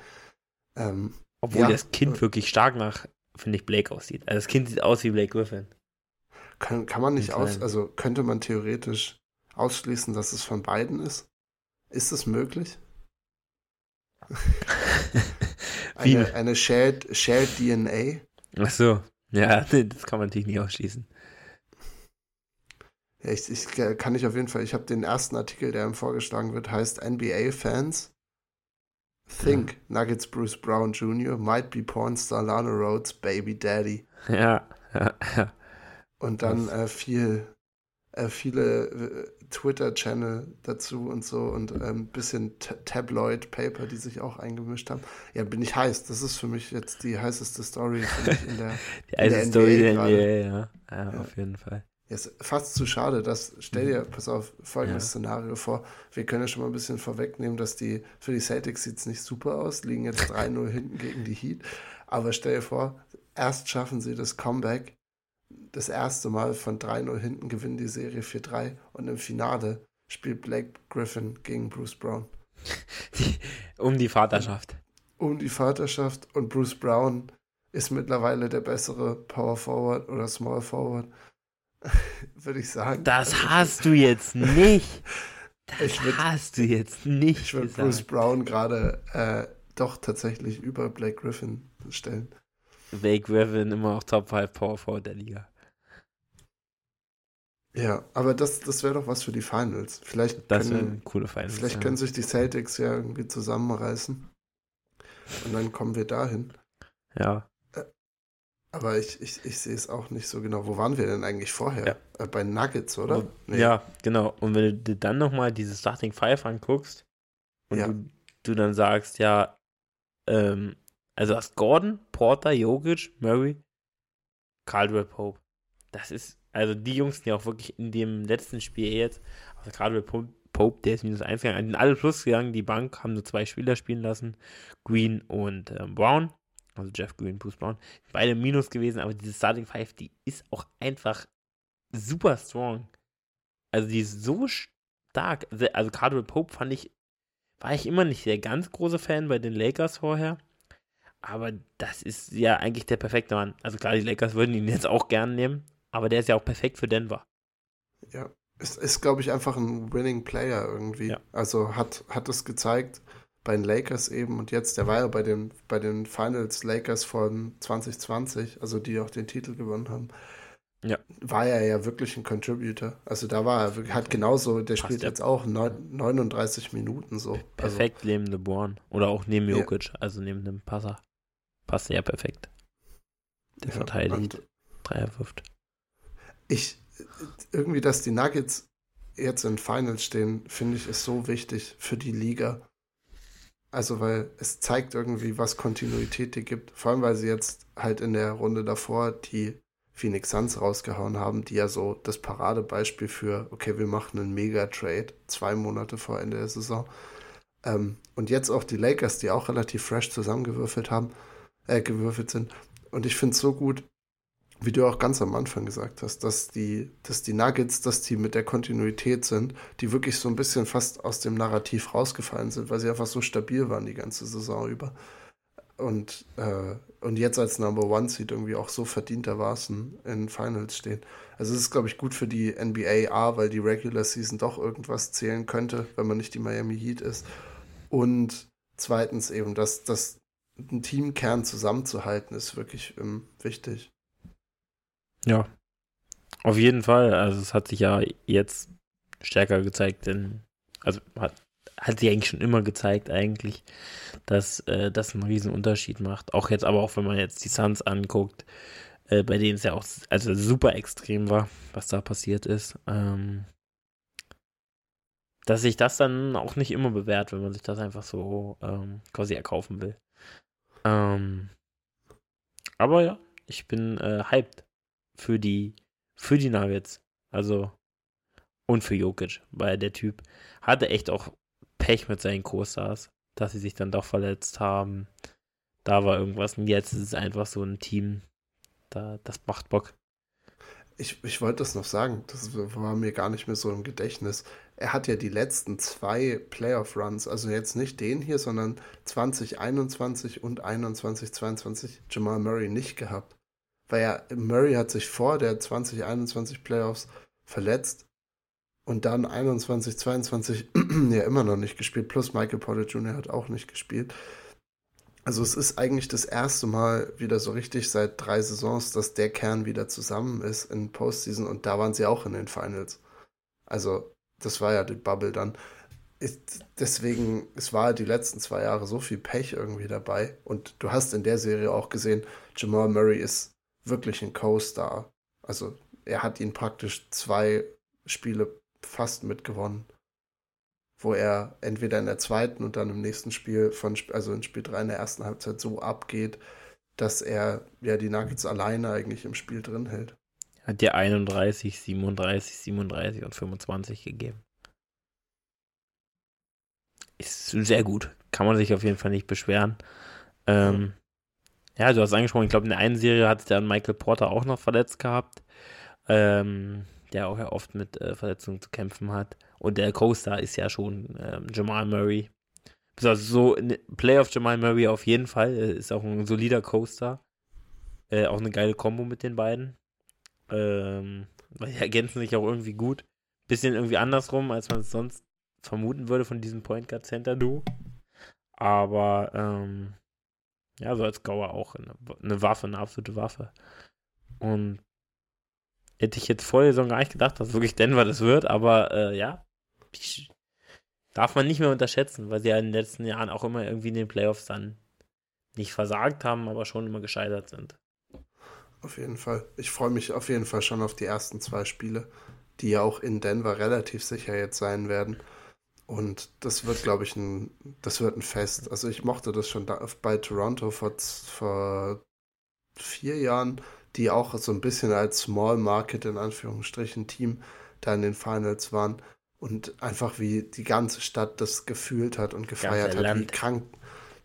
Ähm, Obwohl ja, das Kind äh, wirklich stark nach, finde ich, Blake aussieht. Also das Kind sieht aus wie Blake Griffin. Kann, kann man nicht aus, also könnte man theoretisch ausschließen, dass es von beiden ist? Ist es möglich? eine, eine shared, shared DNA? Ach so, ja, das kann man natürlich nicht ausschließen. Ich, ich kann ich auf jeden Fall, ich habe den ersten Artikel, der ihm vorgeschlagen wird, heißt NBA-Fans think ja. Nuggets Bruce Brown Jr. might be Pornstar Lana Rhodes Baby Daddy. Ja, ja, ja. Und dann äh, viel äh, viele äh, Twitter-Channel dazu und so und ein ähm, bisschen Tabloid-Paper, die sich auch eingemischt haben. Ja, bin ich heiß. Das ist für mich jetzt die heißeste Story in der, die der Story der NBA, ja. ja. ja. auf jeden Fall. Ist fast zu schade, dass, stell dir, mhm. pass auf, folgendes ja. Szenario vor. Wir können ja schon mal ein bisschen vorwegnehmen, dass die, für die Celtics sieht es nicht super aus, liegen jetzt 3-0 hinten gegen die Heat. Aber stell dir vor, erst schaffen sie das Comeback das erste Mal von 3-0 hinten gewinnen die Serie 4-3 und im Finale spielt Blake Griffin gegen Bruce Brown. Die, um die Vaterschaft. Um die Vaterschaft und Bruce Brown ist mittlerweile der bessere Power Forward oder Small Forward, würde ich sagen. Das hast du jetzt nicht. Das würd, hast du jetzt nicht. Ich würde Bruce Brown gerade äh, doch tatsächlich über Blake Griffin stellen. Blake Griffin immer auch Top 5 Power Forward der Liga. Ja, aber das, das wäre doch was für die Finals. Vielleicht das wäre coole Finals. Vielleicht ja. können sich die Celtics ja irgendwie zusammenreißen. Und dann kommen wir dahin. Ja. Äh, aber ich, ich, ich sehe es auch nicht so genau. Wo waren wir denn eigentlich vorher? Ja. Äh, bei Nuggets, oder? Nee. Ja, genau. Und wenn du dir dann nochmal diese Starting Five anguckst und ja. du, du, dann sagst, ja, ähm, also hast Gordon, Porter, Jokic, Murray, Caldwell Pope. Das ist also die Jungs, die auch wirklich in dem letzten Spiel jetzt, also gerade Pope, der ist minus 1 gegangen, sind alle plus gegangen. Die Bank haben nur zwei Spieler spielen lassen, Green und ähm, Brown. Also Jeff Green, Bruce Brown. Beide minus gewesen, aber diese Starting Five, die ist auch einfach super strong. Also die ist so stark. Also Cardinal Pope fand ich, war ich immer nicht der ganz große Fan bei den Lakers vorher. Aber das ist ja eigentlich der perfekte Mann. Also klar, die Lakers würden ihn jetzt auch gern nehmen, aber der ist ja auch perfekt für Denver. Ja, ist, ist glaube ich, einfach ein Winning Player irgendwie. Ja. Also hat, hat es gezeigt bei den Lakers eben und jetzt, der war ja bei den, bei den Finals Lakers von 2020, also die auch den Titel gewonnen haben. Ja. War er ja wirklich ein Contributor. Also da war er hat genauso, der Passt spielt jetzt auch 39 Minuten so. Also perfekt also, neben LeBron. Oder auch neben Jokic, ja. also neben dem Passer. Passt ja perfekt. Der ja, verteidigt, Dreier wirft ich, irgendwie, dass die Nuggets jetzt in Finals stehen, finde ich, ist so wichtig für die Liga. Also, weil es zeigt irgendwie, was Kontinuität dir gibt. Vor allem, weil sie jetzt halt in der Runde davor die Phoenix Suns rausgehauen haben, die ja so das Paradebeispiel für, okay, wir machen einen Mega-Trade zwei Monate vor Ende der Saison. Ähm, und jetzt auch die Lakers, die auch relativ fresh zusammengewürfelt haben, äh, gewürfelt sind. Und ich finde es so gut, wie du auch ganz am Anfang gesagt hast, dass die, dass die Nuggets das Team mit der Kontinuität sind, die wirklich so ein bisschen fast aus dem Narrativ rausgefallen sind, weil sie einfach so stabil waren die ganze Saison über. Und, äh, und jetzt als Number One Seed irgendwie auch so verdientermaßen in Finals stehen. Also es ist, glaube ich, gut für die NBA A, weil die Regular Season doch irgendwas zählen könnte, wenn man nicht die Miami Heat ist. Und zweitens eben, dass, dass ein Teamkern zusammenzuhalten, ist wirklich ähm, wichtig. Ja, auf jeden Fall. Also es hat sich ja jetzt stärker gezeigt, denn also hat, hat sich eigentlich schon immer gezeigt eigentlich, dass äh, das einen riesen Unterschied macht. Auch jetzt, aber auch wenn man jetzt die Suns anguckt, äh, bei denen es ja auch also super extrem war, was da passiert ist. Ähm, dass sich das dann auch nicht immer bewährt, wenn man sich das einfach so ähm, quasi erkaufen will. Ähm, aber ja, ich bin äh, hyped für die, für die Nuggets. Also, und für Jokic, weil der Typ hatte echt auch Pech mit seinen Co-Stars, dass sie sich dann doch verletzt haben. Da war irgendwas. Und jetzt ist es einfach so ein Team, da, das macht Bock. Ich, ich wollte das noch sagen, das war mir gar nicht mehr so im Gedächtnis. Er hat ja die letzten zwei Playoff-Runs, also jetzt nicht den hier, sondern 2021 und 21, 22 Jamal Murray nicht gehabt weil ja Murray hat sich vor der 2021 Playoffs verletzt und dann 21, 22 ja immer noch nicht gespielt, plus Michael Porter Jr. hat auch nicht gespielt. Also es ist eigentlich das erste Mal wieder so richtig seit drei Saisons, dass der Kern wieder zusammen ist in Postseason und da waren sie auch in den Finals. Also das war ja die Bubble dann. Ist, deswegen, es war die letzten zwei Jahre so viel Pech irgendwie dabei und du hast in der Serie auch gesehen, Jamal Murray ist wirklich ein Co-Star. Also er hat ihn praktisch zwei Spiele fast mitgewonnen, wo er entweder in der zweiten und dann im nächsten Spiel von, also in Spiel 3 in der ersten Halbzeit so abgeht, dass er ja die Nuggets alleine eigentlich im Spiel drin hält. Hat dir 31, 37, 37 und 25 gegeben. Ist sehr gut. Kann man sich auf jeden Fall nicht beschweren. Ähm, ja, du hast angesprochen, ich glaube, in der einen Serie hat dann Michael Porter auch noch verletzt gehabt, ähm, der auch ja oft mit äh, Verletzungen zu kämpfen hat. Und der Co-Star ist ja schon ähm, Jamal Murray. Also so Playoff Jamal Murray auf jeden Fall. Ist auch ein solider Co-Star. Äh, auch eine geile Kombo mit den beiden. Ähm, weil die ergänzen sich auch irgendwie gut. Bisschen irgendwie andersrum, als man es sonst vermuten würde von diesem Point Guard Center Duo. Aber ähm, ja, so als Gauer auch eine, eine, Waffe, eine absolute Waffe. Und hätte ich jetzt vor der Saison gar nicht gedacht, dass wirklich Denver das wird, aber äh, ja, darf man nicht mehr unterschätzen, weil sie ja in den letzten Jahren auch immer irgendwie in den Playoffs dann nicht versagt haben, aber schon immer gescheitert sind. Auf jeden Fall. Ich freue mich auf jeden Fall schon auf die ersten zwei Spiele, die ja auch in Denver relativ sicher jetzt sein werden. Und das wird, glaube ich, ein, das wird ein Fest. Also ich mochte das schon da, bei Toronto vor, vor vier Jahren, die auch so ein bisschen als Small Market in Anführungsstrichen Team da in den Finals waren und einfach wie die ganze Stadt das gefühlt hat und gefeiert hat, Land. wie krank.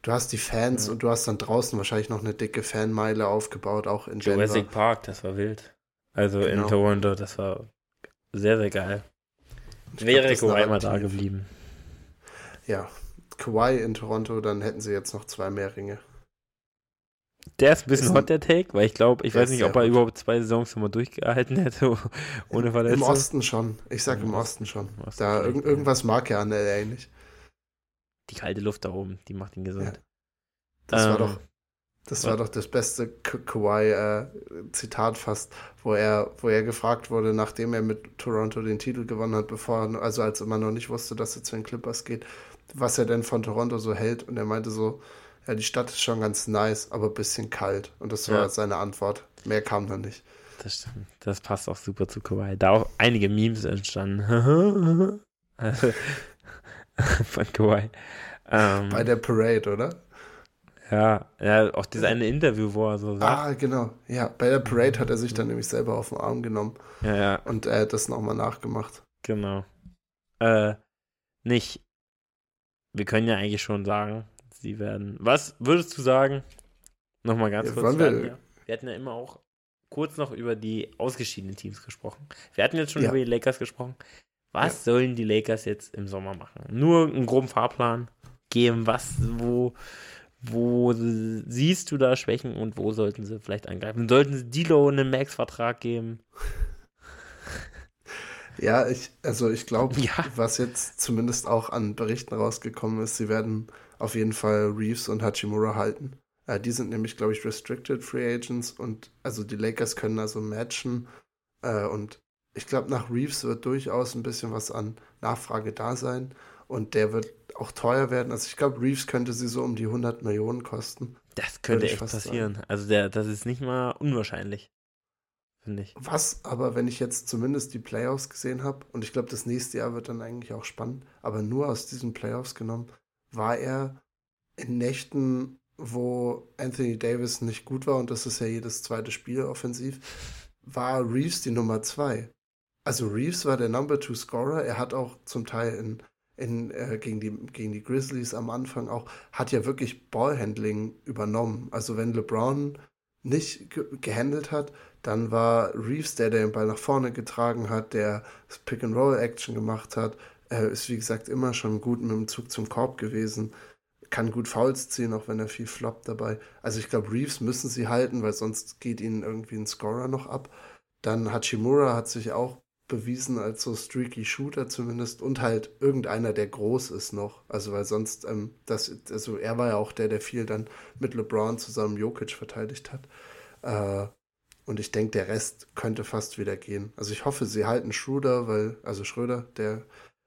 Du hast die Fans ja. und du hast dann draußen wahrscheinlich noch eine dicke Fanmeile aufgebaut, auch in Jurassic Denver. Park, das war wild. Also genau. in Toronto, das war sehr, sehr geil. Ich Wäre Kawhi mal da geblieben. Ja, Kawhi in Toronto, dann hätten sie jetzt noch zwei mehr Ringe. Der ist ein bisschen ist hot, der Take, weil ich glaube, ich weiß nicht, ob er hot. überhaupt zwei Saisons nochmal durchgehalten hätte, ohne Verletzung. Im Osten schon. Ich sag im Osten schon. Im Osten da irg irgendwas mag er an LA nicht. Die kalte Luft da oben, die macht ihn gesund. Ja. Das ähm, war doch das war doch das beste Kawhi-Zitat äh, fast, wo er, wo er gefragt wurde, nachdem er mit Toronto den Titel gewonnen hat, bevor er, also als man noch nicht wusste, dass er zu den Clippers geht, was er denn von Toronto so hält. Und er meinte so, ja, die Stadt ist schon ganz nice, aber ein bisschen kalt. Und das war ja. seine Antwort. Mehr kam dann nicht. Das stimmt. Das passt auch super zu Kawhi. Da auch einige Memes entstanden. von Kawhi. Ähm, Bei der Parade, oder? Ja, ja, auch dieses eine Interview, wo er so sagt. Ah, genau. Ja, bei der Parade hat er sich dann nämlich selber auf den Arm genommen. Ja, ja. Und er hat das nochmal nachgemacht. Genau. Äh, nicht. Wir können ja eigentlich schon sagen, sie werden. Was würdest du sagen? Nochmal ganz ja, kurz. Wir, wir, wir hatten ja immer auch kurz noch über die ausgeschiedenen Teams gesprochen. Wir hatten jetzt schon ja. über die Lakers gesprochen. Was ja. sollen die Lakers jetzt im Sommer machen? Nur einen groben Fahrplan geben, was, wo, wo siehst du da Schwächen und wo sollten sie vielleicht angreifen? Sollten sie Dilo einen Max-Vertrag geben? Ja, ich, also ich glaube, ja. was jetzt zumindest auch an Berichten rausgekommen ist, sie werden auf jeden Fall Reeves und Hachimura halten. Äh, die sind nämlich, glaube ich, Restricted Free Agents und also die Lakers können also matchen. Äh, und ich glaube, nach Reeves wird durchaus ein bisschen was an Nachfrage da sein. Und der wird auch teuer werden. Also ich glaube, Reeves könnte sie so um die 100 Millionen kosten. Das könnte echt passieren. Sagen. Also der, das ist nicht mal unwahrscheinlich, finde ich. Was aber, wenn ich jetzt zumindest die Playoffs gesehen habe, und ich glaube, das nächste Jahr wird dann eigentlich auch spannend, aber nur aus diesen Playoffs genommen, war er in Nächten, wo Anthony Davis nicht gut war, und das ist ja jedes zweite Spiel offensiv, war Reeves die Nummer zwei. Also Reeves war der Number Two Scorer. Er hat auch zum Teil in in, äh, gegen, die, gegen die Grizzlies am Anfang auch, hat ja wirklich Ballhandling übernommen. Also wenn LeBron nicht ge gehandelt hat, dann war Reeves der, der den Ball nach vorne getragen hat, der Pick-and-Roll-Action gemacht hat, Er ist wie gesagt immer schon gut mit dem Zug zum Korb gewesen, kann gut Fouls ziehen, auch wenn er viel floppt dabei. Also ich glaube, Reeves müssen sie halten, weil sonst geht ihnen irgendwie ein Scorer noch ab. Dann Hachimura hat sich auch bewiesen als so streaky Shooter zumindest und halt irgendeiner, der groß ist noch. Also weil sonst, ähm, das, also er war ja auch der, der viel dann mit LeBron zusammen Jokic verteidigt hat. Äh, und ich denke, der Rest könnte fast wieder gehen. Also ich hoffe, sie halten Schröder, weil, also Schröder, der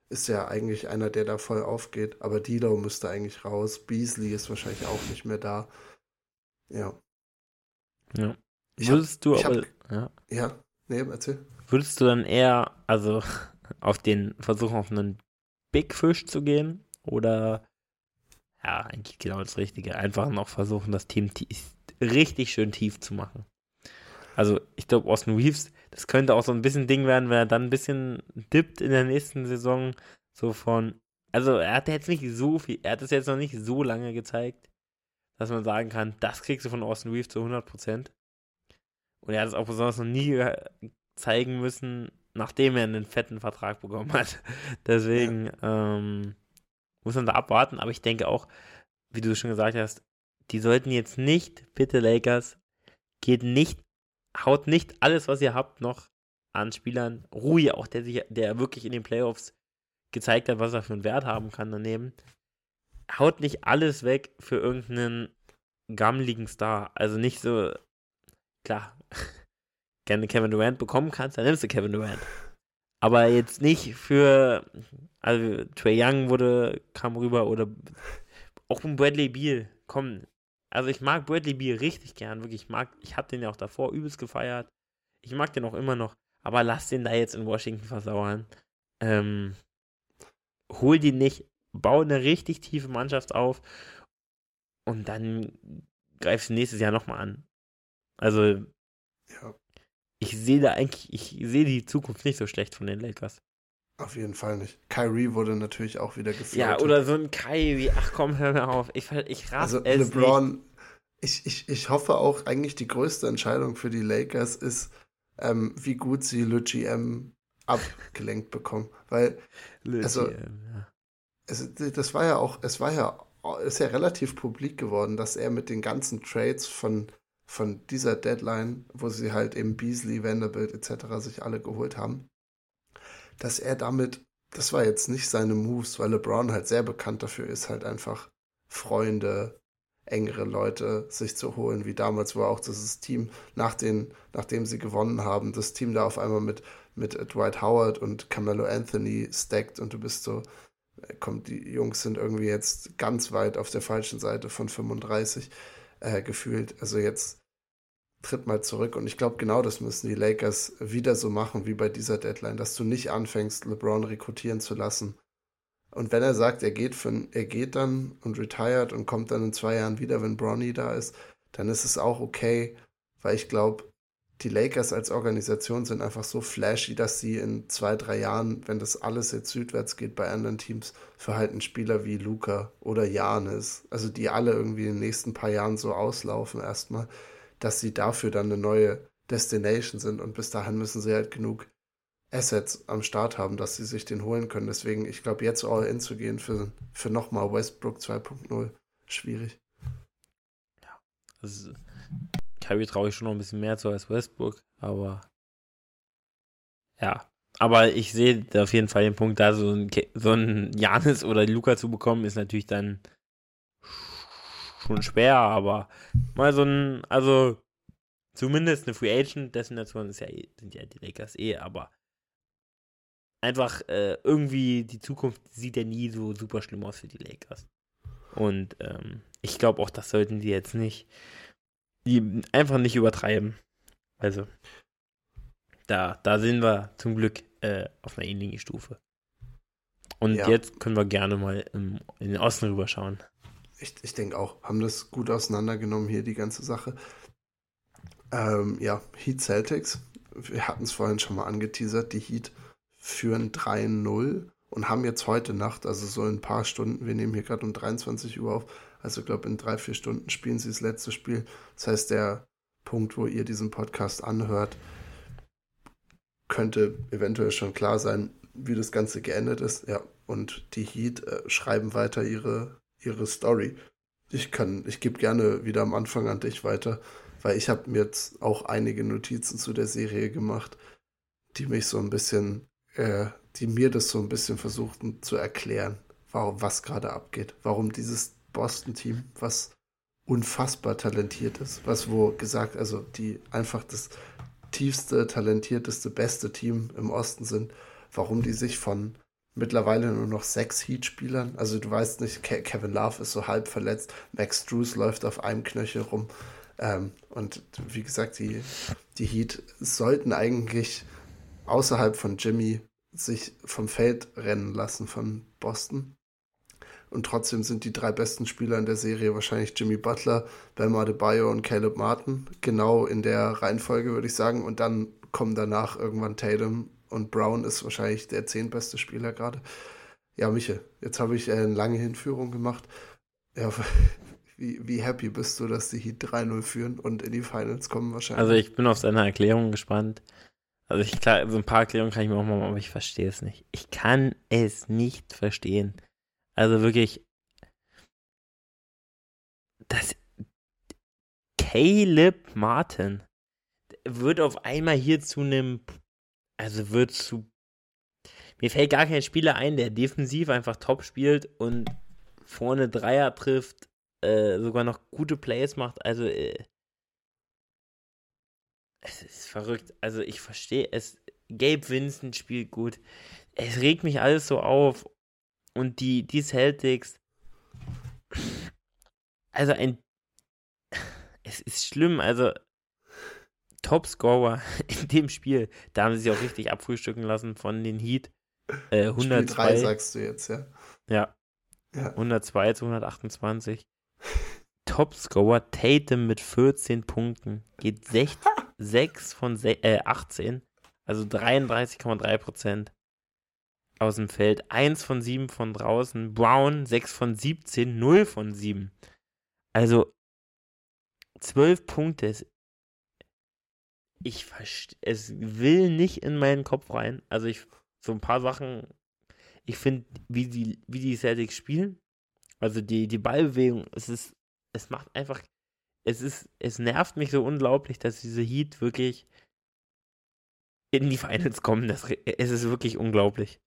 ist ja eigentlich einer, der da voll aufgeht. Aber Dilo müsste eigentlich raus. Beasley ist wahrscheinlich auch nicht mehr da. Ja. Ja. Würdest du aber. Hab, ja. ja, nee, erzähl. Würdest du dann eher, also auf den Versuch auf einen Big Fish zu gehen oder ja, eigentlich genau das Richtige, einfach noch versuchen, das Team richtig schön tief zu machen. Also ich glaube, Austin Reeves, das könnte auch so ein bisschen Ding werden, wenn er dann ein bisschen dippt in der nächsten Saison, so von, also er hat jetzt nicht so viel, er hat es jetzt noch nicht so lange gezeigt, dass man sagen kann, das kriegst du von Austin Reeves zu 100%. Und er hat es auch besonders noch nie zeigen müssen, nachdem er einen fetten Vertrag bekommen hat. Deswegen ja. ähm, muss man da abwarten. Aber ich denke auch, wie du schon gesagt hast, die sollten jetzt nicht, bitte Lakers, geht nicht, haut nicht alles, was ihr habt, noch an Spielern. Rui auch, der sich, der wirklich in den Playoffs gezeigt hat, was er für einen Wert haben kann daneben. Haut nicht alles weg für irgendeinen gammeligen Star. Also nicht so, klar, gerne Kevin Durant bekommen kannst, dann nimmst du Kevin Durant. Aber jetzt nicht für, also Trey Young wurde, kam rüber oder auch ein Bradley Beal, komm. Also ich mag Bradley Beal richtig gern, wirklich. Ich mag, ich hab den ja auch davor übelst gefeiert. Ich mag den auch immer noch. Aber lass den da jetzt in Washington versauern. Ähm, hol die nicht, bau eine richtig tiefe Mannschaft auf und dann greifst du nächstes Jahr nochmal an. Also, ja. ich sehe da eigentlich, ich sehe die Zukunft nicht so schlecht von den Lakers. Auf jeden Fall nicht. Kyrie wurde natürlich auch wieder gefloatet. Ja, oder so ein Kyrie. Ach komm, hör mir auf. Ich, ich raste also, es LeBron, Ich, ich, ich hoffe auch, eigentlich die größte Entscheidung für die Lakers ist, ähm, wie gut sie Le GM abgelenkt bekommen. Weil, Le also, GM, ja. es, das war ja auch, es war ja, ist ja relativ publik geworden, dass er mit den ganzen Trades von, von dieser Deadline, wo sie halt eben Beasley, Vanderbilt etc. sich alle geholt haben, dass er damit, das war jetzt nicht seine Moves, weil LeBron halt sehr bekannt dafür ist, halt einfach Freunde, engere Leute sich zu holen, wie damals, wo auch dieses Team, nach den, nachdem sie gewonnen haben, das Team da auf einmal mit, mit Dwight Howard und Carmelo Anthony stackt und du bist so, äh, kommt, die Jungs sind irgendwie jetzt ganz weit auf der falschen Seite von 35 äh, gefühlt. Also jetzt tritt mal zurück. Und ich glaube, genau das müssen die Lakers wieder so machen wie bei dieser Deadline, dass du nicht anfängst, LeBron rekrutieren zu lassen. Und wenn er sagt, er geht, für, er geht dann und retired und kommt dann in zwei Jahren wieder, wenn Bronny da ist, dann ist es auch okay, weil ich glaube, die Lakers als Organisation sind einfach so flashy, dass sie in zwei, drei Jahren, wenn das alles jetzt südwärts geht bei anderen Teams, für halt einen Spieler wie Luca oder Janis, also die alle irgendwie in den nächsten paar Jahren so auslaufen erstmal, dass sie dafür dann eine neue Destination sind und bis dahin müssen sie halt genug Assets am Start haben, dass sie sich den holen können. Deswegen, ich glaube, jetzt all in zu gehen für, für nochmal Westbrook 2.0, schwierig. Ja, also Kyrie traue ich schon noch ein bisschen mehr zu als Westbrook, aber ja. Aber ich sehe auf jeden Fall den Punkt, da so ein, so ein Janis oder Luca zu bekommen, ist natürlich dann schon schwer, aber mal so ein, also zumindest eine Free Agent Destination ja, eh, sind ja die Lakers eh, aber einfach äh, irgendwie die Zukunft sieht ja nie so super schlimm aus für die Lakers. Und ähm, ich glaube auch, das sollten die jetzt nicht, die einfach nicht übertreiben. Also, da, da sind wir zum Glück äh, auf einer ähnlichen Stufe. Und ja. jetzt können wir gerne mal im, in den Osten rüberschauen ich, ich denke auch, haben das gut auseinandergenommen hier, die ganze Sache. Ähm, ja, Heat Celtics. Wir hatten es vorhin schon mal angeteasert. Die Heat führen 3-0 und haben jetzt heute Nacht, also so in ein paar Stunden, wir nehmen hier gerade um 23 Uhr auf, also ich glaube in drei, vier Stunden spielen sie das letzte Spiel. Das heißt, der Punkt, wo ihr diesen Podcast anhört, könnte eventuell schon klar sein, wie das Ganze geendet ist. Ja, und die Heat äh, schreiben weiter ihre ihre Story. Ich kann, ich gebe gerne wieder am Anfang an dich weiter, weil ich habe mir jetzt auch einige Notizen zu der Serie gemacht, die mich so ein bisschen, äh, die mir das so ein bisschen versuchten zu erklären, warum was gerade abgeht, warum dieses Boston-Team, was unfassbar talentiert ist, was wo gesagt, also die einfach das tiefste, talentierteste, beste Team im Osten sind, warum die sich von mittlerweile nur noch sechs Heat-Spielern. Also du weißt nicht, Ke Kevin Love ist so halb verletzt, Max Drews läuft auf einem Knöchel rum. Ähm, und wie gesagt, die, die Heat sollten eigentlich außerhalb von Jimmy sich vom Feld rennen lassen von Boston. Und trotzdem sind die drei besten Spieler in der Serie wahrscheinlich Jimmy Butler, Bam Adebayo und Caleb Martin. Genau in der Reihenfolge würde ich sagen. Und dann kommen danach irgendwann Tatum und Brown ist wahrscheinlich der zehntbeste Spieler gerade. Ja, Michel, jetzt habe ich äh, eine lange Hinführung gemacht. Ja, wie, wie happy bist du, dass die Heat 3-0 führen und in die Finals kommen wahrscheinlich? Also ich bin auf seine Erklärung gespannt. Also ich klar, so ein paar Erklärungen kann ich mir auch mal machen, aber ich verstehe es nicht. Ich kann es nicht verstehen. Also wirklich, das Caleb Martin wird auf einmal hier zu einem, also wird zu, mir fällt gar kein Spieler ein, der defensiv einfach top spielt und vorne Dreier trifft, äh, sogar noch gute Plays macht. Also äh, es ist verrückt. Also ich verstehe es. Gabe Vincent spielt gut. Es regt mich alles so auf. Und die, die Celtics. Also ein. Es ist schlimm. Also Topscorer in dem Spiel. Da haben sie sich auch richtig abfrühstücken lassen von den Heat. Äh, 102. Spiel 3 sagst du jetzt, ja? Ja. ja. 102 zu 128. Topscorer Tatum mit 14 Punkten. Geht 6, 6 von 6, äh, 18. Also 33,3 Prozent aus dem Feld. 1 von 7 von draußen. Brown 6 von 17, 0 von 7. Also 12 Punkte. Ich verstehe, es will nicht in meinen Kopf rein. Also ich, so ein paar Sachen, ich finde, wie die, wie die Celtics spielen, also die, die Ballbewegung, es ist es macht einfach, es ist, es nervt mich so unglaublich, dass diese Heat wirklich in die Finals kommen. Das, es ist wirklich unglaublich.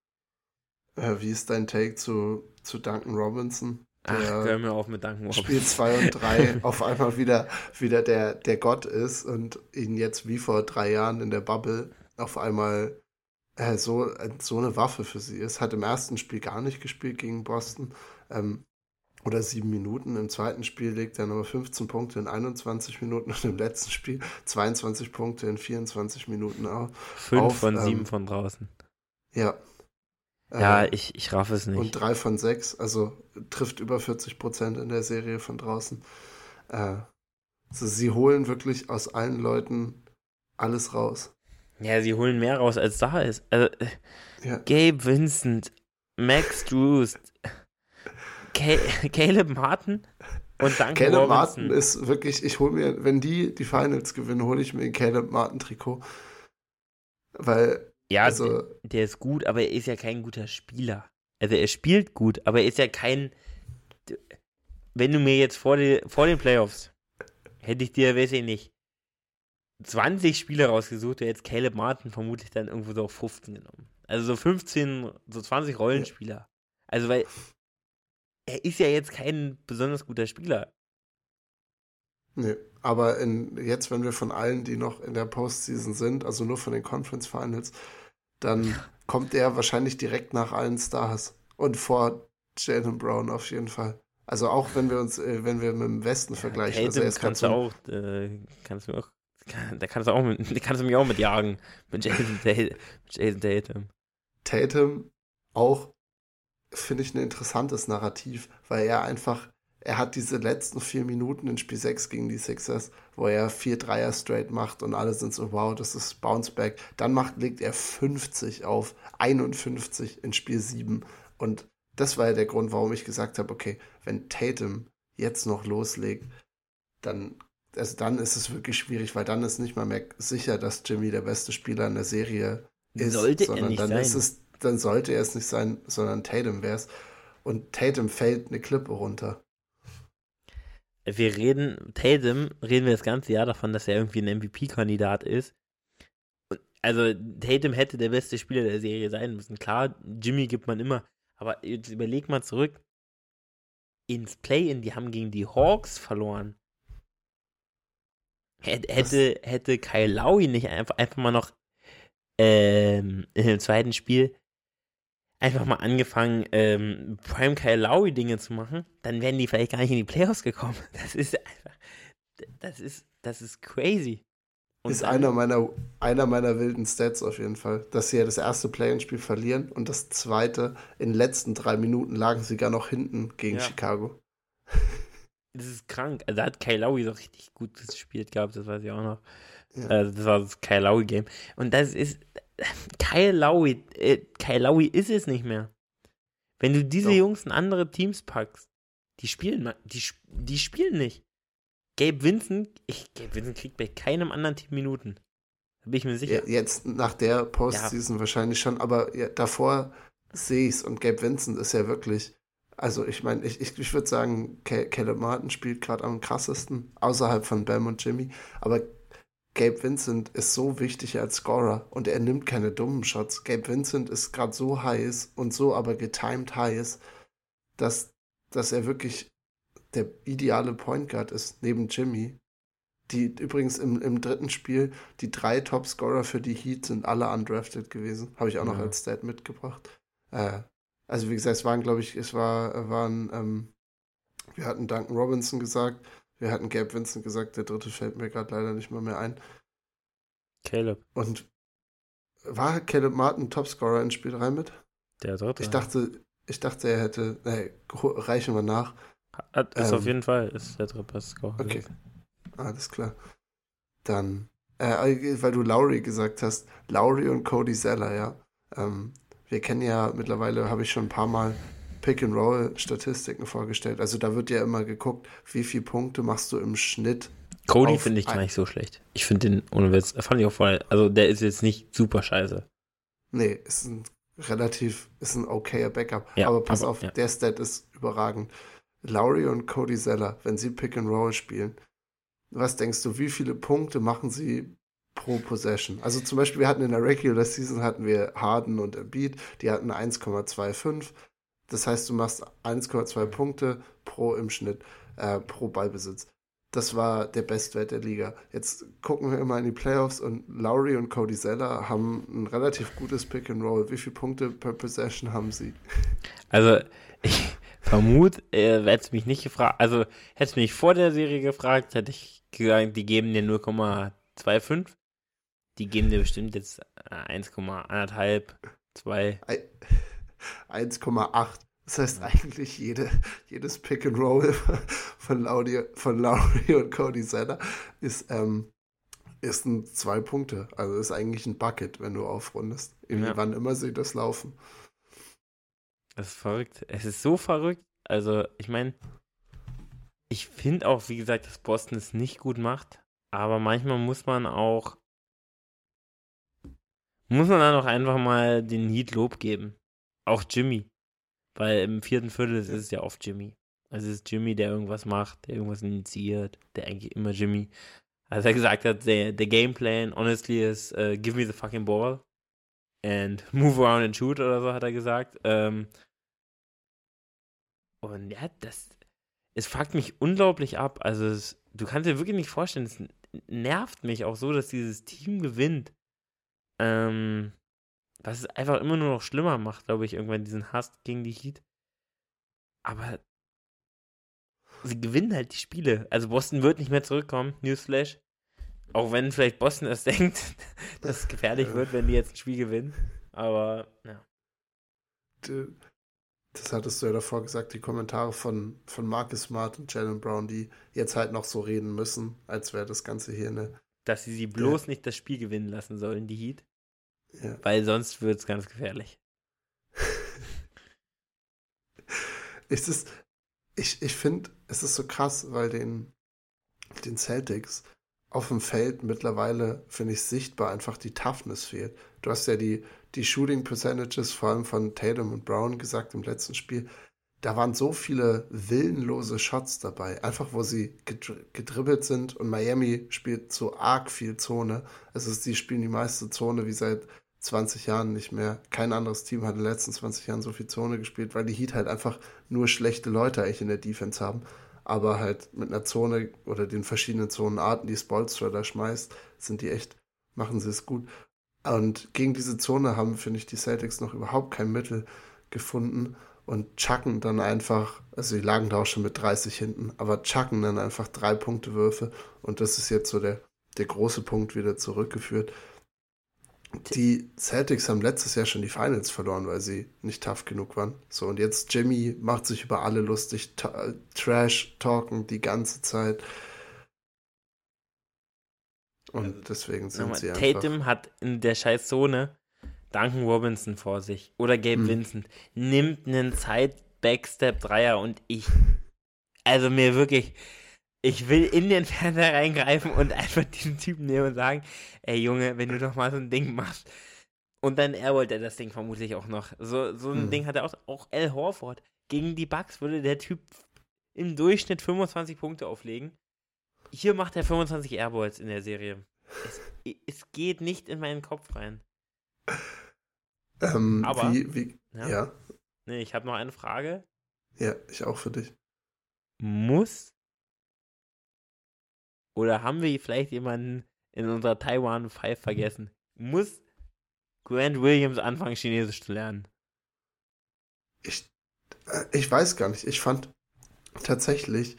Äh, wie ist dein Take zu, zu Duncan Robinson? Ach, hör mir auf mit Duncan Robinson. Spiel 2 und 3 auf einmal wieder, wieder der, der Gott ist und ihn jetzt wie vor drei Jahren in der Bubble auf einmal äh, so, so eine Waffe für sie ist. Hat im ersten Spiel gar nicht gespielt gegen Boston. Ähm, oder sieben Minuten. Im zweiten Spiel legt er nochmal 15 Punkte in 21 Minuten und im letzten Spiel 22 Punkte in 24 Minuten auf. Fünf von ähm, sieben von draußen. Ja. Ja, äh, ich, ich raff es nicht. Und drei von sechs, also trifft über 40 Prozent in der Serie von draußen. Äh, also sie holen wirklich aus allen Leuten alles raus. Ja, sie holen mehr raus, als da ist. Also, äh, ja. Gabe Vincent, Max Drews, Caleb Martin und danke Caleb Robinson. Martin ist wirklich, ich hole mir, wenn die die Finals gewinnen, hole ich mir ein Caleb Martin Trikot. Weil, ja, also, der ist gut, aber er ist ja kein guter Spieler. Also er spielt gut, aber er ist ja kein, wenn du mir jetzt vor, die, vor den Playoffs, hätte ich dir, weiß ich nicht, 20 Spieler rausgesucht, der jetzt Caleb Martin vermutlich dann irgendwo so auf 15 genommen. Also so 15, so 20 Rollenspieler. Also weil er ist ja jetzt kein besonders guter Spieler. Nee, aber in, jetzt, wenn wir von allen, die noch in der Postseason sind, also nur von den Conference Finals, dann kommt er wahrscheinlich direkt nach allen Stars und vor Jalen Brown auf jeden Fall. Also auch wenn wir uns, äh, wenn wir mit dem Westen ja, vergleichen. Also er kannst du auch, äh, kannst du auch, da kannst du auch, mit, kannst du mich auch mitjagen mit Jason, mit Jason Tatum. Tatum auch finde ich, ein interessantes Narrativ, weil er einfach, er hat diese letzten vier Minuten in Spiel 6 gegen die Sixers, wo er vier Dreier straight macht und alle sind so, wow, das ist Bounceback. Dann macht, legt er 50 auf 51 in Spiel 7 und das war ja der Grund, warum ich gesagt habe, okay, wenn Tatum jetzt noch loslegt, dann, also dann ist es wirklich schwierig, weil dann ist nicht mal mehr sicher, dass Jimmy der beste Spieler in der Serie ist, Sollte sondern er dann sein. ist es dann sollte er es nicht sein, sondern Tatum wäre es. Und Tatum fällt eine Klippe runter. Wir reden, Tatum, reden wir das ganze Jahr davon, dass er irgendwie ein MVP-Kandidat ist. Also, Tatum hätte der beste Spieler der Serie sein müssen. Klar, Jimmy gibt man immer. Aber jetzt überleg mal zurück. Ins Play-In, die haben gegen die Hawks verloren. Hätte, hätte Kyle Lowry nicht einfach, einfach mal noch ähm, in dem zweiten Spiel einfach mal angefangen, ähm, Prime Kyle Lowry Dinge zu machen, dann wären die vielleicht gar nicht in die Playoffs gekommen. Das ist einfach, das ist, das ist crazy. Und ist einer meiner, einer meiner wilden Stats auf jeden Fall, dass sie ja das erste Play-in-Spiel verlieren und das zweite in den letzten drei Minuten lagen sie gar noch hinten gegen ja. Chicago. Das ist krank. Also da hat Kyle Lowry so richtig gut gespielt gehabt, das weiß ich auch noch. Ja. Also das war das Kyle Lowry Game. Und das ist, Kyle Lowry, äh, Kyle Lowry ist es nicht mehr. Wenn du diese Doch. Jungs in andere Teams packst, die spielen, die, die spielen nicht. Gabe Vincent, ich, Gabe Vincent kriegt bei keinem anderen Team Minuten. Da bin ich mir sicher. Jetzt nach der Postseason ja. wahrscheinlich schon, aber ja, davor sehe ich es und Gabe Vincent ist ja wirklich. Also ich meine, ich, ich, ich würde sagen, Caleb Martin spielt gerade am krassesten, außerhalb von Bam und Jimmy. Aber Gabe Vincent ist so wichtig als Scorer und er nimmt keine dummen Shots. Gabe Vincent ist gerade so heiß und so aber getimed heiß, dass, dass er wirklich der ideale Point Guard ist, neben Jimmy. Die übrigens im, im dritten Spiel, die drei Top-Scorer für die Heat sind alle undrafted gewesen. Habe ich auch noch ja. als Stat mitgebracht. Äh, also wie gesagt, es waren, glaube ich, es war, waren, ähm, wir hatten Duncan Robinson gesagt, wir hatten Gabe Vincent gesagt, der dritte fällt mir gerade leider nicht mal mehr ein. Caleb. Und war Caleb Martin Topscorer in Spiel 3 mit? Der dritte. Ich dachte, ich dachte, er hätte. Nee, reichen wir nach. Hat, ist ähm, auf jeden Fall ist der dritte Scorer. Okay. Alles klar. Dann, äh, weil du Lowry gesagt hast, Lowry und Cody Zeller, ja. Ähm, wir kennen ja mittlerweile, habe ich schon ein paar Mal Pick-and-Roll-Statistiken vorgestellt. Also da wird ja immer geguckt, wie viele Punkte machst du im Schnitt. Cody finde ich gar nicht so schlecht. Ich finde den, ohne Witz, fand ich auch voll, also der ist jetzt nicht super scheiße. Nee, ist ein relativ, ist ein okayer Backup. Ja, aber pass aber, auf, ja. der Stat ist überragend. Lowry und Cody Zeller, wenn sie Pick-and-Roll spielen, was denkst du, wie viele Punkte machen sie pro Possession. Also zum Beispiel, wir hatten in der Regular Season hatten wir Harden und Embiid, die hatten 1,25. Das heißt, du machst 1,2 Punkte pro im Schnitt, äh, pro Ballbesitz. Das war der Bestwert der Liga. Jetzt gucken wir immer in die Playoffs und Lowry und Cody Zeller haben ein relativ gutes Pick and Roll. Wie viele Punkte per Possession haben sie? Also, ich vermute, äh, hätte mich nicht gefragt, also hätte mich vor der Serie gefragt, hätte ich gesagt, die geben dir 0,25. Die geben dir bestimmt jetzt 1,1, 2. 1,8. Das heißt eigentlich jede, jedes Pick and Roll von, Laudi, von Laurie und Cody Zeller ist, ähm, ist ein zwei Punkte. Also ist eigentlich ein Bucket, wenn du aufrundest. Ja. Wann immer sie das laufen. Das ist verrückt. Es ist so verrückt. Also, ich meine, ich finde auch, wie gesagt, dass Boston es nicht gut macht. Aber manchmal muss man auch muss man dann auch einfach mal den Heat Lob geben. Auch Jimmy. Weil im vierten Viertel ist es ja oft Jimmy. Also es ist Jimmy, der irgendwas macht, der irgendwas initiiert, der eigentlich immer Jimmy. Als er gesagt hat, der, der Gameplan, honestly, ist uh, give me the fucking ball and move around and shoot oder so, hat er gesagt. Ähm, und ja, das, es fuckt mich unglaublich ab. Also es, du kannst dir wirklich nicht vorstellen, es nervt mich auch so, dass dieses Team gewinnt. Ähm, was es einfach immer nur noch schlimmer macht, glaube ich, irgendwann diesen Hass gegen die Heat. Aber sie gewinnen halt die Spiele. Also Boston wird nicht mehr zurückkommen, Newsflash. Auch wenn vielleicht Boston es denkt, dass es gefährlich wird, wenn die jetzt ein Spiel gewinnen. Aber, ja. Das hattest du ja davor gesagt, die Kommentare von, von Marcus Smart und Jalen Brown, die jetzt halt noch so reden müssen, als wäre das Ganze hier eine. Dass sie sie bloß ja. nicht das Spiel gewinnen lassen sollen, die Heat. Ja. Weil sonst wird es ganz gefährlich. es ist, ich, ich finde, es ist so krass, weil den, den Celtics auf dem Feld mittlerweile, finde ich, sichtbar einfach die Toughness fehlt. Du hast ja die, die Shooting Percentages vor allem von Tatum und Brown gesagt im letzten Spiel da waren so viele willenlose Shots dabei, einfach wo sie gedribbelt sind und Miami spielt so arg viel Zone. Also sie spielen die meiste Zone wie seit 20 Jahren nicht mehr. Kein anderes Team hat in den letzten 20 Jahren so viel Zone gespielt, weil die Heat halt einfach nur schlechte Leute eigentlich in der Defense haben. Aber halt mit einer Zone oder den verschiedenen Zonenarten, die Spolstra da schmeißt, sind die echt, machen sie es gut. Und gegen diese Zone haben, finde ich, die Celtics noch überhaupt kein Mittel gefunden und chucken dann einfach, also die lagen da auch schon mit 30 hinten, aber chucken dann einfach drei Punkte Würfe und das ist jetzt so der, der große Punkt wieder zurückgeführt. Die Celtics haben letztes Jahr schon die Finals verloren, weil sie nicht tough genug waren. So, und jetzt Jimmy macht sich über alle lustig, Trash talken die ganze Zeit. Und also, deswegen sind sie einfach. Tatum hat in der scheiß Zone Duncan Robinson vor sich oder Gabe hm. Vincent nimmt einen Side Backstep Dreier und ich also mir wirklich ich will in den Fernseher reingreifen und einfach diesen Typen nehmen und sagen, ey Junge, wenn du doch mal so ein Ding machst. Und dann er wollte das Ding vermutlich auch noch. So, so ein mhm. Ding hat er auch, auch Al Horford. Gegen die Bucks würde der Typ im Durchschnitt 25 Punkte auflegen. Hier macht er 25 Airballs in der Serie. Es, es geht nicht in meinen Kopf rein. Ähm, Aber, wie, wie, ja. ja. Nee, ich habe noch eine Frage. Ja, ich auch für dich. Muss oder haben wir vielleicht jemanden in unserer Taiwan 5 vergessen? Muss Grant Williams anfangen, Chinesisch zu lernen? Ich, äh, ich weiß gar nicht. Ich fand tatsächlich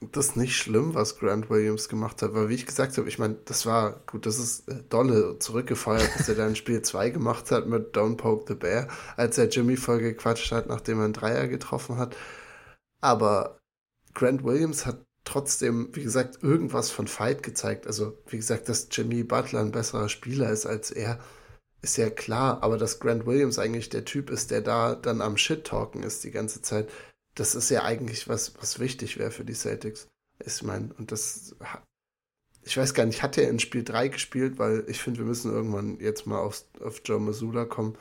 das nicht schlimm, was Grant Williams gemacht hat, weil wie ich gesagt habe, ich meine, das war gut, das ist äh, dolle zurückgefeuert, dass er dann Spiel 2 gemacht hat mit Don't Poke the Bear, als er Jimmy voll gequatscht hat, nachdem er einen Dreier getroffen hat. Aber Grant Williams hat trotzdem, wie gesagt, irgendwas von Fight gezeigt. Also, wie gesagt, dass Jimmy Butler ein besserer Spieler ist als er, ist ja klar. Aber dass Grant Williams eigentlich der Typ ist, der da dann am Shit-Talken ist die ganze Zeit, das ist ja eigentlich was, was wichtig wäre für die Celtics. Ich meine, und das, ich weiß gar nicht, hat er in Spiel 3 gespielt, weil ich finde, wir müssen irgendwann jetzt mal auf, auf Joe Missoula kommen.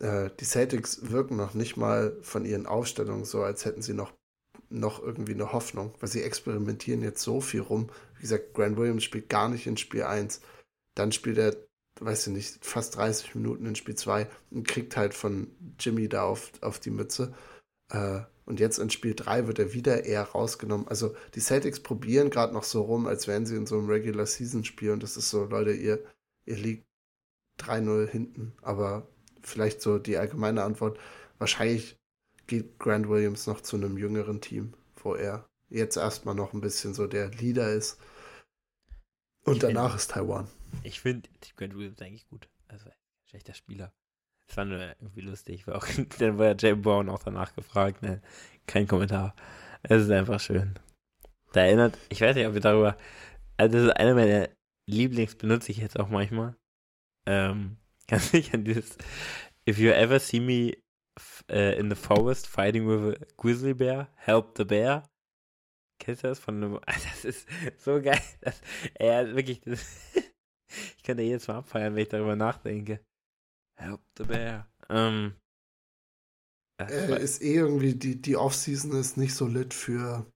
Äh, die Celtics wirken noch nicht mal von ihren Aufstellungen so, als hätten sie noch noch irgendwie eine Hoffnung, weil sie experimentieren jetzt so viel rum. Wie gesagt, Grant Williams spielt gar nicht in Spiel 1. Dann spielt er, weiß ich nicht, fast 30 Minuten in Spiel 2 und kriegt halt von Jimmy da auf, auf die Mütze. Äh, und jetzt in Spiel 3 wird er wieder eher rausgenommen. Also die Celtics probieren gerade noch so rum, als wären sie in so einem Regular Season Spiel. Und das ist so, Leute, ihr, ihr liegt 3-0 hinten. Aber vielleicht so die allgemeine Antwort. Wahrscheinlich geht Grant Williams noch zu einem jüngeren Team, wo er jetzt erstmal noch ein bisschen so der Leader ist. Und ich danach find, ist Taiwan. Ich finde Grant Williams eigentlich gut. Also schlechter Spieler. Das war nur irgendwie lustig. War auch, dann war Jay Brown auch danach gefragt. Ne? Kein Kommentar. Es ist einfach schön. Da erinnert, ich weiß nicht, ob wir darüber. Also, das ist einer meiner Lieblings, benutze ich jetzt auch manchmal. Ähm, dich an dieses If you ever see me uh, in the forest fighting with a grizzly bear, help the bear. Kennst du das von einem, das ist so geil. Das, er wirklich, das, ich könnte jedes Mal abfeiern, wenn ich darüber nachdenke. Help the bear. Ähm, äh, ist eh irgendwie, die, die Offseason ist nicht so lit für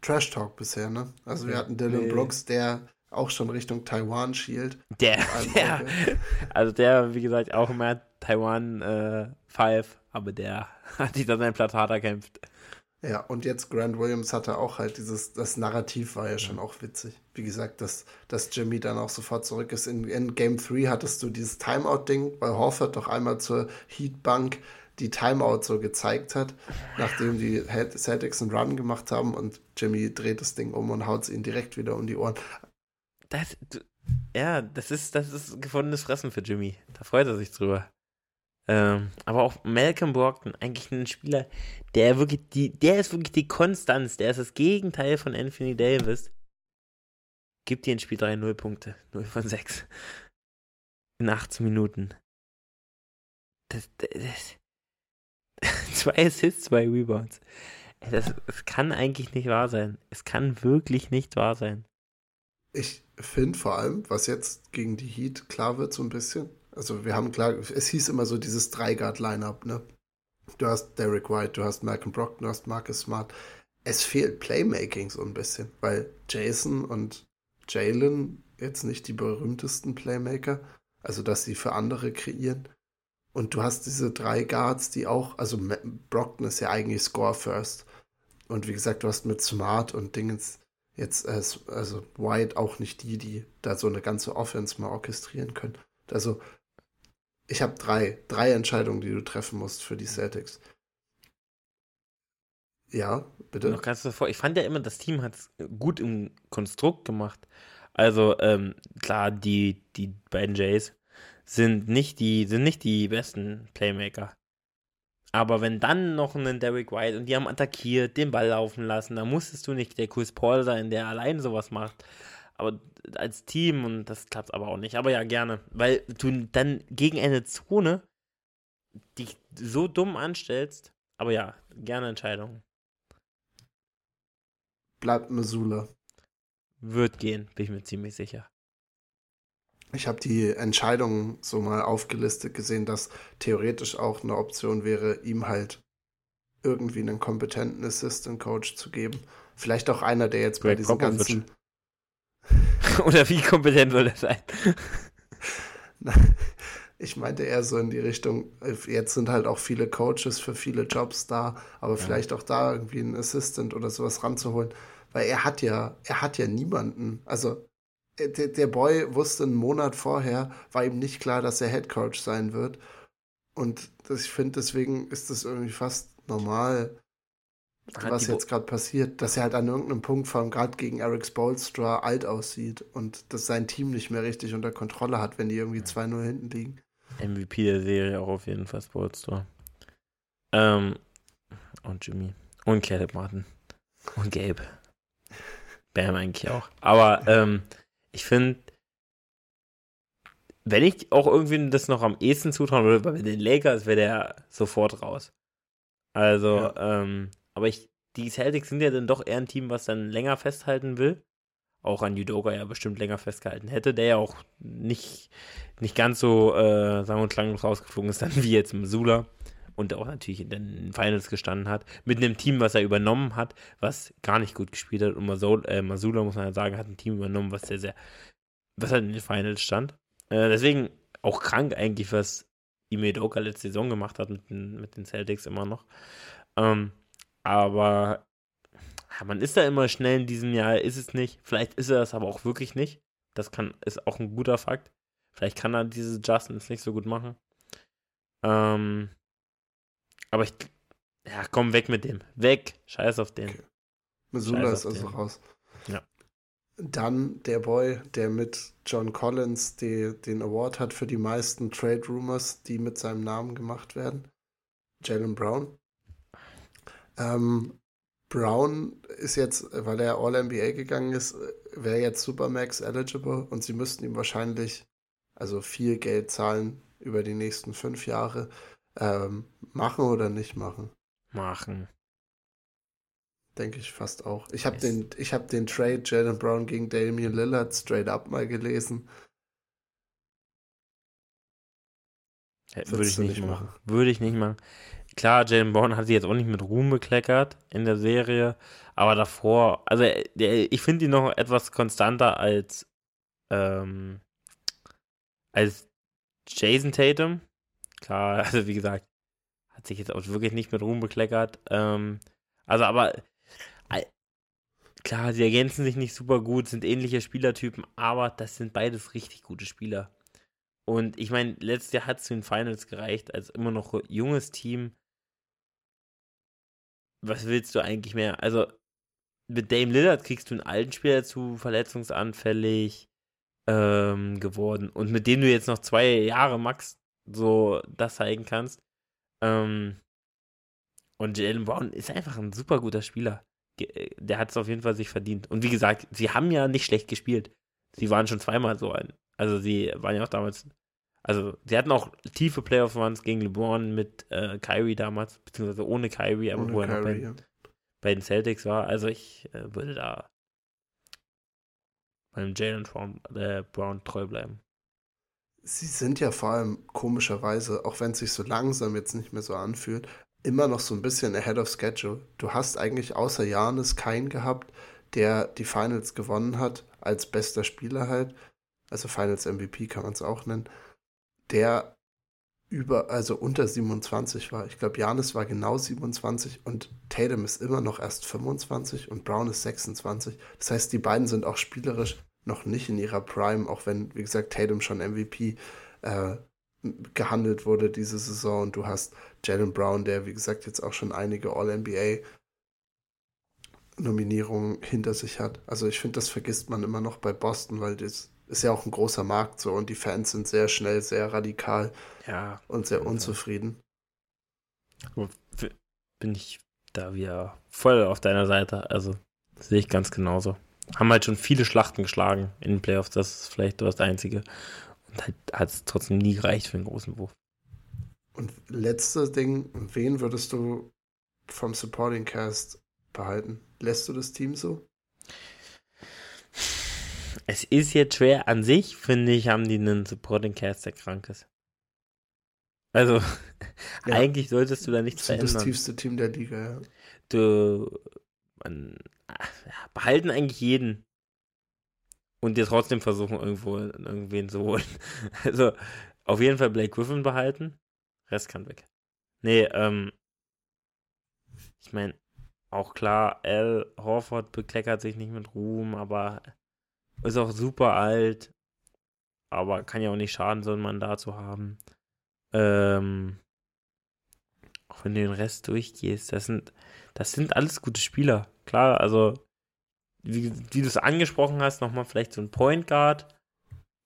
Trash Talk bisher, ne? Also wir hatten Dylan nee. Brooks, der auch schon Richtung Taiwan schielt. Der, der also der, wie gesagt, auch immer Taiwan äh, 5, aber der hat sich da seinen Platz hart erkämpft. Ja, und jetzt Grant Williams hatte auch halt dieses, das Narrativ war ja schon auch witzig. Wie gesagt, dass, dass Jimmy dann auch sofort zurück ist. In, in Game 3 hattest du dieses Timeout-Ding, weil Horford doch einmal zur Heatbank die Timeout so gezeigt hat, nachdem die Celtics einen Run gemacht haben und Jimmy dreht das Ding um und haut es ihnen direkt wieder um die Ohren. Das, ja, das ist, das ist gefundenes Fressen für Jimmy. Da freut er sich drüber. Ähm, aber auch Malcolm Brockton, eigentlich ein Spieler, der wirklich die, der ist wirklich die Konstanz, der ist das Gegenteil von Anthony Davis. Gibt dir in Spiel 3 0 Punkte, 0 von 6. In 18 Minuten. Das, das, das, zwei Assists, zwei Rebounds. Das, das kann eigentlich nicht wahr sein. Es kann wirklich nicht wahr sein. Ich finde vor allem, was jetzt gegen die Heat klar wird, so ein bisschen, also wir haben klar, es hieß immer so dieses Drei-Guard-Line-Up, ne? Du hast Derek White, du hast Malcolm Brockton, du hast Marcus Smart. Es fehlt Playmaking so ein bisschen, weil Jason und Jalen jetzt nicht die berühmtesten Playmaker, also dass sie für andere kreieren. Und du hast diese drei Guards, die auch, also Brockton ist ja eigentlich Score First. Und wie gesagt, du hast mit Smart und Dingens jetzt, äh, also White auch nicht die, die da so eine ganze Offense mal orchestrieren können. Also ich habe drei, drei Entscheidungen, die du treffen musst für die Celtics. Ja, bitte. Noch ganz davor. Ich fand ja immer, das Team hat es gut im Konstrukt gemacht. Also, ähm, klar, die, die beiden Jays sind nicht die, sind nicht die besten Playmaker. Aber wenn dann noch ein Derek White und die haben attackiert, den Ball laufen lassen, dann musstest du nicht der Chris Paul sein, der allein sowas macht aber als Team und das klappt aber auch nicht. Aber ja, gerne. Weil du dann gegen eine Zone dich so dumm anstellst. Aber ja, gerne Entscheidung. bleibt Missoula. Wird gehen, bin ich mir ziemlich sicher. Ich habe die Entscheidung so mal aufgelistet gesehen, dass theoretisch auch eine Option wäre, ihm halt irgendwie einen kompetenten Assistant Coach zu geben. Vielleicht auch einer, der jetzt Greg bei diesen Popovich. ganzen. Oder wie kompetent soll er sein? ich meinte eher so in die Richtung, jetzt sind halt auch viele Coaches für viele Jobs da, aber ja. vielleicht auch da irgendwie einen Assistant oder sowas ranzuholen. Weil er hat ja, er hat ja niemanden. Also äh, der, der Boy wusste einen Monat vorher, war ihm nicht klar, dass er Head Coach sein wird. Und das, ich finde, deswegen ist das irgendwie fast normal, was jetzt gerade passiert, dass er halt an irgendeinem Punkt, vor allem gerade gegen Eric Spolstra, alt aussieht und dass sein Team nicht mehr richtig unter Kontrolle hat, wenn die irgendwie 2-0 hinten liegen. MVP der Serie auch auf jeden Fall Spolstra. Ähm, und Jimmy. Und Caleb Martin. Und Gabe. Bam eigentlich auch. Aber ähm, ich finde, wenn ich auch irgendwie das noch am ehesten zutrauen würde, bei den Lakers wäre der sofort raus. Also, ja. ähm, aber ich, die Celtics sind ja dann doch eher ein Team, was dann länger festhalten will. Auch an Judoka ja bestimmt länger festgehalten hätte, der ja auch nicht, nicht ganz so, äh, sagen wir klanglos rausgeflogen ist, dann wie jetzt Missoula und auch natürlich in den Finals gestanden hat, mit einem Team, was er übernommen hat, was gar nicht gut gespielt hat. Und Masula, äh, Masula muss man ja sagen, hat ein Team übernommen, was sehr, sehr, was halt in den Finals stand. Äh, deswegen auch krank eigentlich, was Ime Doka letzte Saison gemacht hat mit den, mit den Celtics immer noch. Ähm, aber ja, man ist da immer schnell in diesem Jahr, ist es nicht. Vielleicht ist er das aber auch wirklich nicht. Das kann, ist auch ein guter Fakt. Vielleicht kann er diese Justins nicht so gut machen. Ähm, aber ich, ja, komm weg mit dem. Weg. Scheiß auf den. Okay. Missoula ist also den. raus. Ja. Dann der Boy, der mit John Collins die, den Award hat für die meisten Trade Rumors, die mit seinem Namen gemacht werden. Jalen Brown. Ähm, Brown ist jetzt, weil er All-NBA gegangen ist, wäre jetzt Supermax eligible und sie müssten ihm wahrscheinlich also viel Geld zahlen über die nächsten fünf Jahre. Ähm, machen oder nicht machen? Machen. Denke ich fast auch. Ich habe den, hab den Trade Jalen Brown gegen Damian Lillard straight up mal gelesen. Würde ich nicht, machen. machen. Würde ich nicht machen. Klar, Jalen Brown hat sich jetzt auch nicht mit Ruhm bekleckert in der Serie, aber davor, also der, ich finde ihn noch etwas konstanter als ähm, als Jason Tatum. Klar, also wie gesagt, hat sich jetzt auch wirklich nicht mit Ruhm bekleckert. Ähm, also, aber klar, sie ergänzen sich nicht super gut, sind ähnliche Spielertypen, aber das sind beides richtig gute Spieler. Und ich meine, letztes Jahr hat es zu den Finals gereicht, als immer noch junges Team. Was willst du eigentlich mehr? Also, mit Dame Lillard kriegst du einen alten Spieler zu, verletzungsanfällig ähm, geworden. Und mit dem du jetzt noch zwei Jahre max so das zeigen kannst. Ähm, und Jalen Brown ist einfach ein super guter Spieler. Äh, der hat es auf jeden Fall sich verdient. Und wie gesagt, sie haben ja nicht schlecht gespielt. Sie waren schon zweimal so ein. Also sie waren ja auch damals. Also sie hatten auch tiefe Playoff-Runs gegen LeBron mit äh, Kyrie damals, beziehungsweise ohne Kyrie, aber ohne wo er noch bei, ja. bei, den Celtics war. Also ich äh, würde da beim Jalen Brown, äh, Brown treu bleiben. Sie sind ja vor allem komischerweise, auch wenn es sich so langsam jetzt nicht mehr so anfühlt, immer noch so ein bisschen ahead of schedule. Du hast eigentlich außer Janis keinen gehabt, der die Finals gewonnen hat, als bester Spieler halt, also Finals MVP kann man es auch nennen, der über, also unter 27 war. Ich glaube, Janis war genau 27 und Tatum ist immer noch erst 25 und Brown ist 26. Das heißt, die beiden sind auch spielerisch noch nicht in ihrer Prime, auch wenn, wie gesagt, Tatum schon MVP äh, gehandelt wurde diese Saison und du hast Jalen Brown, der, wie gesagt, jetzt auch schon einige All-NBA Nominierungen hinter sich hat. Also ich finde, das vergisst man immer noch bei Boston, weil das ist ja auch ein großer Markt so und die Fans sind sehr schnell, sehr radikal ja, und sehr unzufrieden. Bin ich da wieder voll auf deiner Seite. Also sehe ich ganz genauso haben halt schon viele Schlachten geschlagen in den Playoffs. Das ist vielleicht das Einzige. Und halt hat es trotzdem nie gereicht für einen großen Wurf. Und letztes Ding, wen würdest du vom Supporting Cast behalten? Lässt du das Team so? Es ist jetzt schwer. An sich, finde ich, haben die einen Supporting Cast, der krank ist. Also, ja. eigentlich solltest du da nichts das verändern. Das tiefste Team der Liga, ja. Du, man, behalten eigentlich jeden. Und dir trotzdem versuchen, irgendwo irgendwen zu holen. Also, auf jeden Fall Blake Griffin behalten. Rest kann weg. Nee, ähm, ich meine, auch klar, Al Horford bekleckert sich nicht mit Ruhm, aber ist auch super alt. Aber kann ja auch nicht schaden, so ein Mandat zu haben. Ähm, auch wenn du den Rest durchgehst, das sind, das sind alles gute Spieler. Klar, also, wie, wie du es angesprochen hast, nochmal vielleicht so ein Point Guard.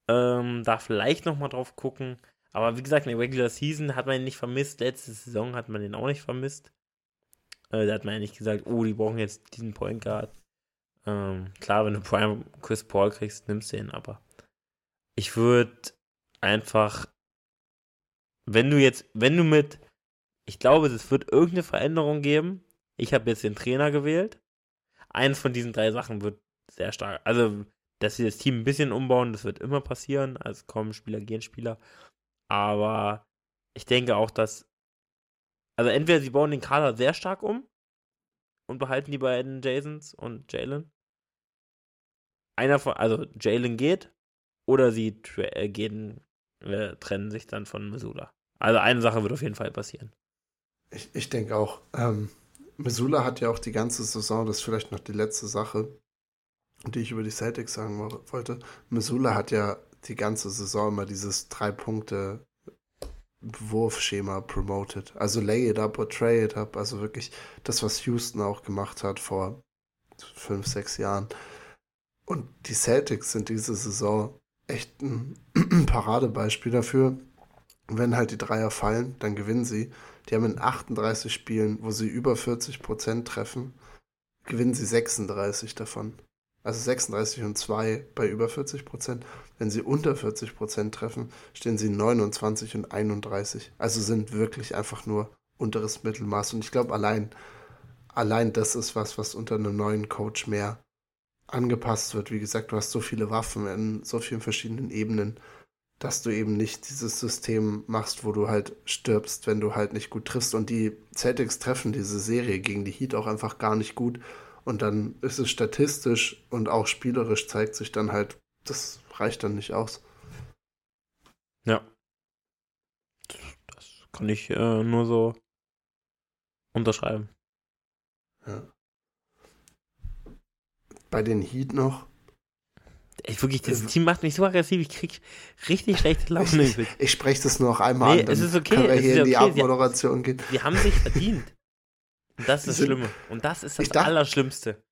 Ähm, da vielleicht nochmal drauf gucken. Aber wie gesagt, in der Regular Season hat man ihn nicht vermisst. Letzte Saison hat man ihn auch nicht vermisst. Äh, da hat man ja nicht gesagt, oh, die brauchen jetzt diesen Point Guard. Ähm, klar, wenn du Prime Chris Paul kriegst, nimmst du ihn, aber ich würde einfach, wenn du jetzt, wenn du mit, ich glaube, es wird irgendeine Veränderung geben. Ich habe jetzt den Trainer gewählt. Eins von diesen drei Sachen wird sehr stark. Also, dass sie das Team ein bisschen umbauen, das wird immer passieren. Also kommen Spieler, gehen Spieler. Aber ich denke auch, dass also entweder sie bauen den Kader sehr stark um und behalten die beiden Jasons und Jalen. Einer von, also Jalen geht oder sie äh, gehen, äh, trennen sich dann von Missoula. Also eine Sache wird auf jeden Fall passieren. Ich, ich denke auch. Ähm, Missoula hat ja auch die ganze Saison, das ist vielleicht noch die letzte Sache, die ich über die Celtics sagen wollte. Missoula hat ja die ganze Saison immer dieses drei Punkte Wurfschema promoted. Also lay it up or tray it up. Also wirklich das, was Houston auch gemacht hat vor fünf, sechs Jahren. Und die Celtics sind diese Saison echt ein Paradebeispiel dafür. Wenn halt die Dreier fallen, dann gewinnen sie. Die haben in 38 Spielen, wo sie über 40 Prozent treffen, gewinnen sie 36 davon. Also 36 und 2 bei über 40 Prozent. Wenn sie unter 40 Prozent treffen, stehen sie 29 und 31. Also sind wirklich einfach nur unteres Mittelmaß. Und ich glaube, allein, allein das ist was, was unter einem neuen Coach mehr angepasst wird. Wie gesagt, du hast so viele Waffen in so vielen verschiedenen Ebenen, dass du eben nicht dieses System machst, wo du halt stirbst, wenn du halt nicht gut triffst. Und die Celtics treffen diese Serie gegen die Heat auch einfach gar nicht gut. Und dann ist es statistisch und auch spielerisch zeigt sich dann halt, das reicht dann nicht aus. Ja. Das kann ich äh, nur so unterschreiben. Ja. Bei den Heat noch. Ey, wirklich, das äh, Team macht mich so aggressiv, ich krieg richtig schlechte Laune. Ich, ich spreche das nur noch einmal nee, an, es ist okay, können wir hier in okay. die Abmoderation gehen. Die haben sich verdient. Und das ist das Schlimme. Und das ist das dachte, Allerschlimmste.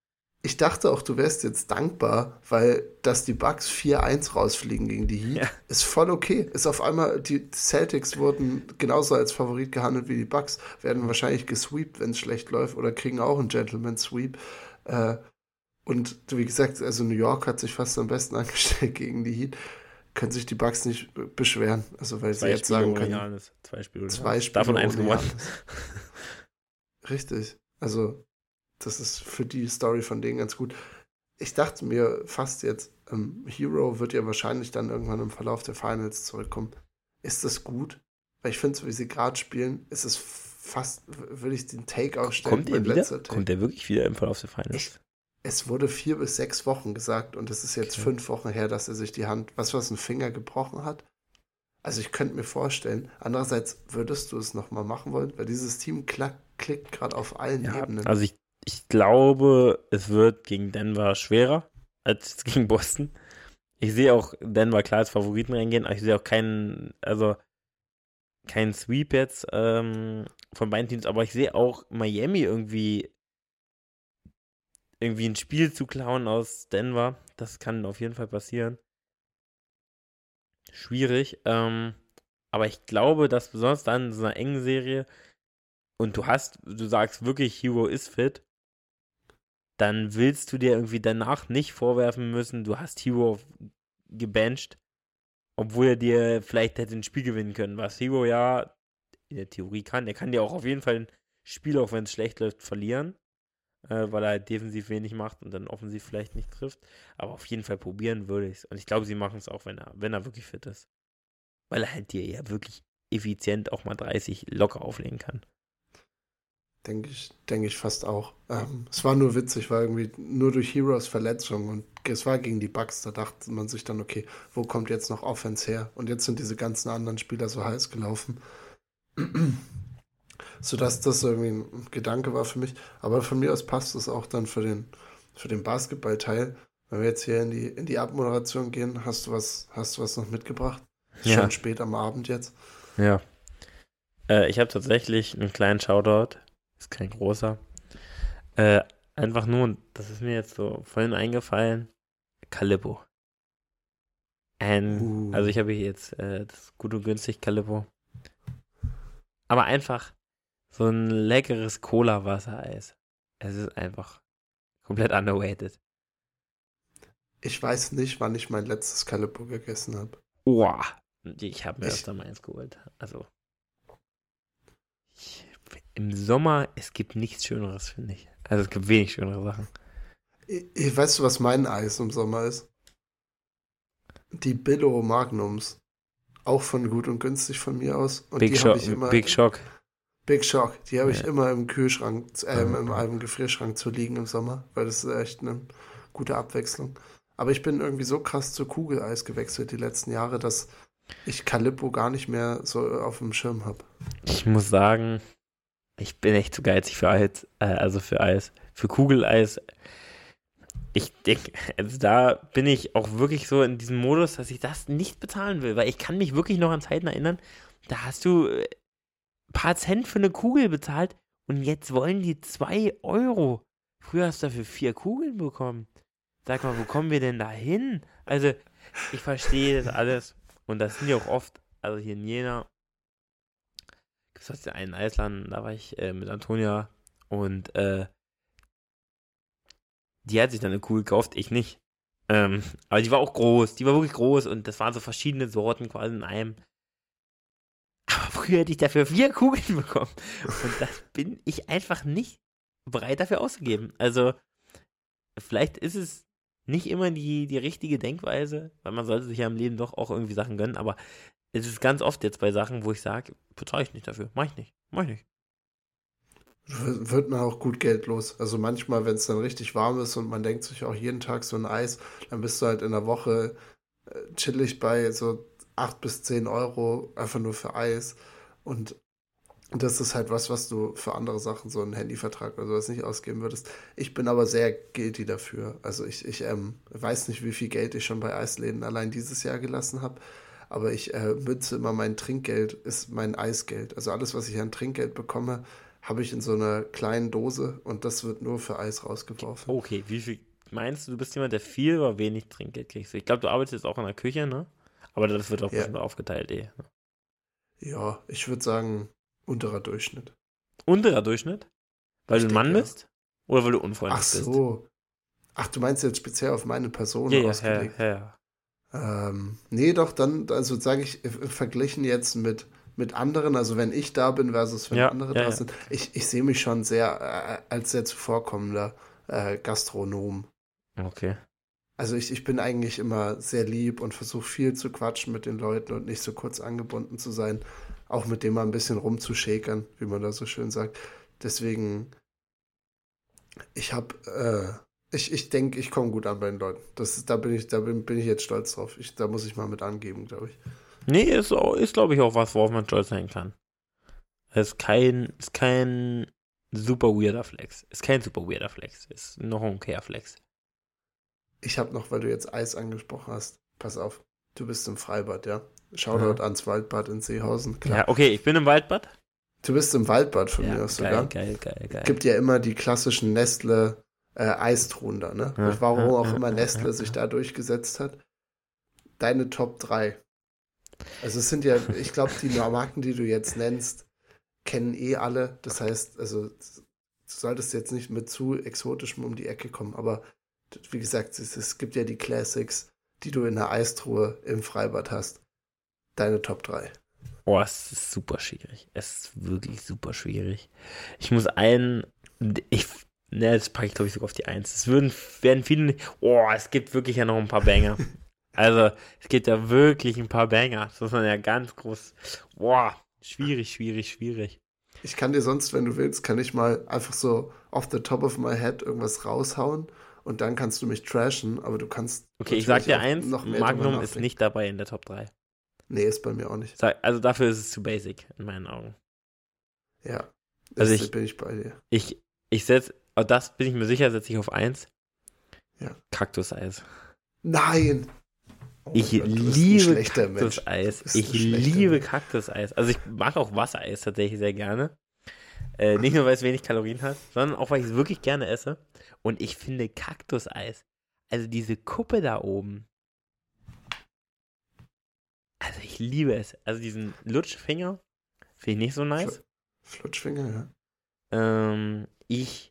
Ich dachte auch, du wärst jetzt dankbar, weil dass die Bucks 4-1 rausfliegen gegen die Heat, ja. ist voll okay. Ist auf einmal, die Celtics wurden genauso als Favorit gehandelt wie die Bucks, werden wahrscheinlich gesweept, wenn es schlecht läuft, oder kriegen auch einen Gentleman Sweep. Äh, und wie gesagt, also New York hat sich fast am besten angestellt gegen die Heat. Können sich die Bucks nicht beschweren. Also weil zwei sie jetzt Spiele sagen können. Zwei Spiele. Zwei Spiele. Davon eins gewonnen. Richtig. Also, das ist für die Story von denen ganz gut. Ich dachte mir fast jetzt, ähm, Hero wird ja wahrscheinlich dann irgendwann im Verlauf der Finals zurückkommen. Ist das gut? Weil ich finde, so wie sie gerade spielen, ist es fast, will ich den Take ausstellen. Kommt er wieder? Kommt er wirklich wieder im Verlauf der Finals? Ich, es wurde vier bis sechs Wochen gesagt und es ist jetzt okay. fünf Wochen her, dass er sich die Hand, was was, einen Finger gebrochen hat. Also ich könnte mir vorstellen, andererseits würdest du es nochmal machen wollen, weil dieses Team klack, klickt gerade auf allen ja, Ebenen. Also ich, ich glaube, es wird gegen Denver schwerer als gegen Boston. Ich sehe auch Denver klar als Favoriten reingehen, aber ich sehe auch keinen, also keinen Sweep jetzt ähm, von beiden Teams, aber ich sehe auch Miami irgendwie irgendwie ein Spiel zu klauen aus Denver. Das kann auf jeden Fall passieren schwierig. Ähm, aber ich glaube, dass besonders dann in so einer engen Serie und du hast, du sagst wirklich, Hero ist fit, dann willst du dir irgendwie danach nicht vorwerfen müssen, du hast Hero gebencht, obwohl er dir vielleicht hätte ein Spiel gewinnen können, was Hero ja in der Theorie kann. Er kann dir auch auf jeden Fall ein Spiel, auch wenn es schlecht läuft, verlieren. äh, weil er halt defensiv wenig macht und dann offensiv vielleicht nicht trifft. Aber auf jeden Fall probieren würde ich es. Und ich glaube, sie machen es auch, wenn er, wenn er wirklich fit ist. Weil er halt dir ja wirklich effizient auch mal 30 locker auflegen kann. Denke ich, denke ich fast auch. Ähm, es war nur witzig, weil irgendwie nur durch Heroes Verletzung und es war gegen die Bugs, da dachte man sich dann, okay, wo kommt jetzt noch Offense her? Und jetzt sind diese ganzen anderen Spieler so heiß gelaufen. Sodass das irgendwie ein Gedanke war für mich. Aber von mir aus passt es auch dann für den, für den Basketballteil. Wenn wir jetzt hier in die, in die Abmoderation gehen, hast du was, hast du was noch mitgebracht? Ja. Schon spät am Abend jetzt. Ja. Äh, ich habe tatsächlich einen kleinen Shoutout. Ist kein großer. Äh, einfach nur, das ist mir jetzt so vorhin eingefallen, Calippo. Ein, Uh. Also ich habe hier jetzt äh, das gut und günstig Calippo. Aber einfach so ein leckeres Cola-Wassereis. Es ist einfach komplett underrated. Ich weiß nicht, wann ich mein letztes Calippo gegessen habe. Boah. Ich habe mir Ich- öfter mal eins geholt. Also. Ich, Im Sommer, es gibt nichts Schöneres, finde ich. Also es gibt wenig schönere Sachen. Weißt du, was mein Eis im Sommer ist? Die Billo Magnums. Auch von gut und günstig von mir aus. Und Big die habe Shock. ich immer. Big Shock. Big Shock. Die habe ich Ja. immer im Kühlschrank, äh, im, im Gefrierschrank zu liegen im Sommer, weil das ist echt eine gute Abwechslung. Aber ich bin irgendwie so krass zu Kugeleis gewechselt die letzten Jahre, dass ich Calippo gar nicht mehr so auf dem Schirm habe. Ich muss sagen, ich bin echt zu geizig für Eis. Äh, also für Eis. Für Kugeleis. Ich denke, also da bin ich auch wirklich so in diesem Modus, dass ich das nicht bezahlen will, weil ich kann mich wirklich noch an Zeiten erinnern, da hast du äh, ein paar Cent für eine Kugel bezahlt und jetzt wollen die zwei Euro. Früher hast du dafür vier Kugeln bekommen. Sag mal, wo kommen wir denn da hin? Also, ich verstehe das alles. Und das sind ja auch oft, also hier in Jena, gibt es den einen Eisladen, da war ich äh, mit Antonia und äh, die hat sich dann eine Kugel gekauft, ich nicht. Ähm, aber die war auch groß, die war wirklich groß und das waren so verschiedene Sorten quasi in einem. Aber früher hätte ich dafür vier Kugeln bekommen. Und das bin ich einfach nicht bereit dafür auszugeben. Also, vielleicht ist es nicht immer die, die richtige Denkweise, weil man sollte sich ja im Leben doch auch irgendwie Sachen gönnen, aber es ist ganz oft jetzt bei Sachen, wo ich sage, bezahle ich nicht dafür. Mach ich nicht. Mach ich nicht. Wird man auch gut Geld los. Also manchmal, wenn es dann richtig warm ist und man denkt sich auch jeden Tag so ein Eis, dann bist du halt in der Woche äh, chillig bei so 8 bis 10 Euro einfach nur für Eis. Und das ist halt was, was du für andere Sachen, so einen Handyvertrag oder sowas nicht ausgeben würdest. Ich bin aber sehr guilty dafür. Also ich, ich ähm, weiß nicht, wie viel Geld ich schon bei Eisläden allein dieses Jahr gelassen habe. Aber ich äh, münze immer mein Trinkgeld, ist mein Eisgeld. Also alles, was ich an Trinkgeld bekomme, habe ich in so einer kleinen Dose und das wird nur für Eis rausgeworfen. Okay, wie viel meinst du, du bist jemand, der viel oder wenig Trinkgeld kriegst? Ich glaube, du arbeitest jetzt auch in der Küche, ne? Aber das wird auch Ja. bestimmt aufgeteilt, eh. Ja, ich würde sagen, unterer Durchschnitt. Unterer Durchschnitt? Weil Ich du ein Mann ja. bist? Oder weil du unfreundlich Ach bist? so. Ach, du meinst jetzt speziell auf meine Person Ja, ja, ja, ausgelegt? ja, ja. Ähm, nee, doch, dann, also sage ich, äh, verglichen jetzt mit, mit anderen, also wenn ich da bin versus wenn Ja, andere ja, da ja. sind, ich, ich sehe mich schon sehr äh, als sehr zuvorkommender äh, Gastronom. Okay. Also ich, ich bin eigentlich immer sehr lieb und versuche viel zu quatschen mit den Leuten und nicht so kurz angebunden zu sein. Auch mit dem mal ein bisschen rumzuschäkern, wie man da so schön sagt. Deswegen, ich habe, äh, ich, ich denke, ich komme gut an bei den Leuten. Das, da bin ich, da bin, bin ich jetzt stolz drauf. Ich, da muss ich mal mit angeben, glaube ich. Nee, ist, ist glaube ich, auch was, worauf man stolz sein kann. Ist kein, ist kein super weirder Flex. Ist kein super weirder Flex. Ist noch ein okayer Flex. Ich habe noch, weil du jetzt Eis angesprochen hast, pass auf, du bist im Freibad, ja? Shoutout ans Waldbad in Seehausen, klar. Ja, okay, ich bin im Waldbad. Du bist im Waldbad von ja, mir aus geil, sogar. geil, geil, geil. gibt ja immer die klassischen Nestle äh, Eistruhen da, ne? Ja, Und warum ja, auch immer Nestle ja, sich da durchgesetzt hat. Deine Top 3. Also es sind ja, ich glaube, die Marken, die du jetzt nennst, kennen eh alle. Das heißt, also du solltest jetzt nicht mit zu exotischem um die Ecke kommen, aber wie gesagt, es, es gibt ja die Classics, die du in der Eistruhe im Freibad hast. Deine Top 3. Oh, es ist super schwierig. Es ist wirklich super schwierig. Ich muss einen, ich, Ne, das packe ich, glaube ich, sogar auf die Eins. Es würden, werden viele. Oh, es gibt wirklich ja noch ein paar Banger. also, es gibt ja wirklich ein paar Banger. Das muss man ja ganz groß. Boah, schwierig, schwierig, schwierig. Ich kann dir sonst, wenn du willst, kann ich mal einfach so off the top of my head irgendwas raushauen und dann kannst du mich trashen, aber du kannst. Okay, ich sag dir eins, Magnum ist nicht dabei in der Top 3. Nee, ist bei mir auch nicht. Also dafür ist es zu basic, in meinen Augen. Ja. Also ich, bin ich bei dir. Ich, ich setze, oh, das bin ich mir sicher, setze ich auf 1. Ja. Kaktuseis. Nein! Oh ich Gott, liebe Kaktuseis. Ich liebe Kaktuseis. Also ich mag auch Wassereis tatsächlich sehr gerne. Äh, nicht nur, weil es wenig Kalorien hat, sondern auch, weil ich es wirklich gerne esse. Und ich finde Kaktuseis, also diese Kuppe da oben, also ich liebe es. Also diesen Lutschfinger finde ich nicht so nice. Flutschfinger, ja. Ähm, ich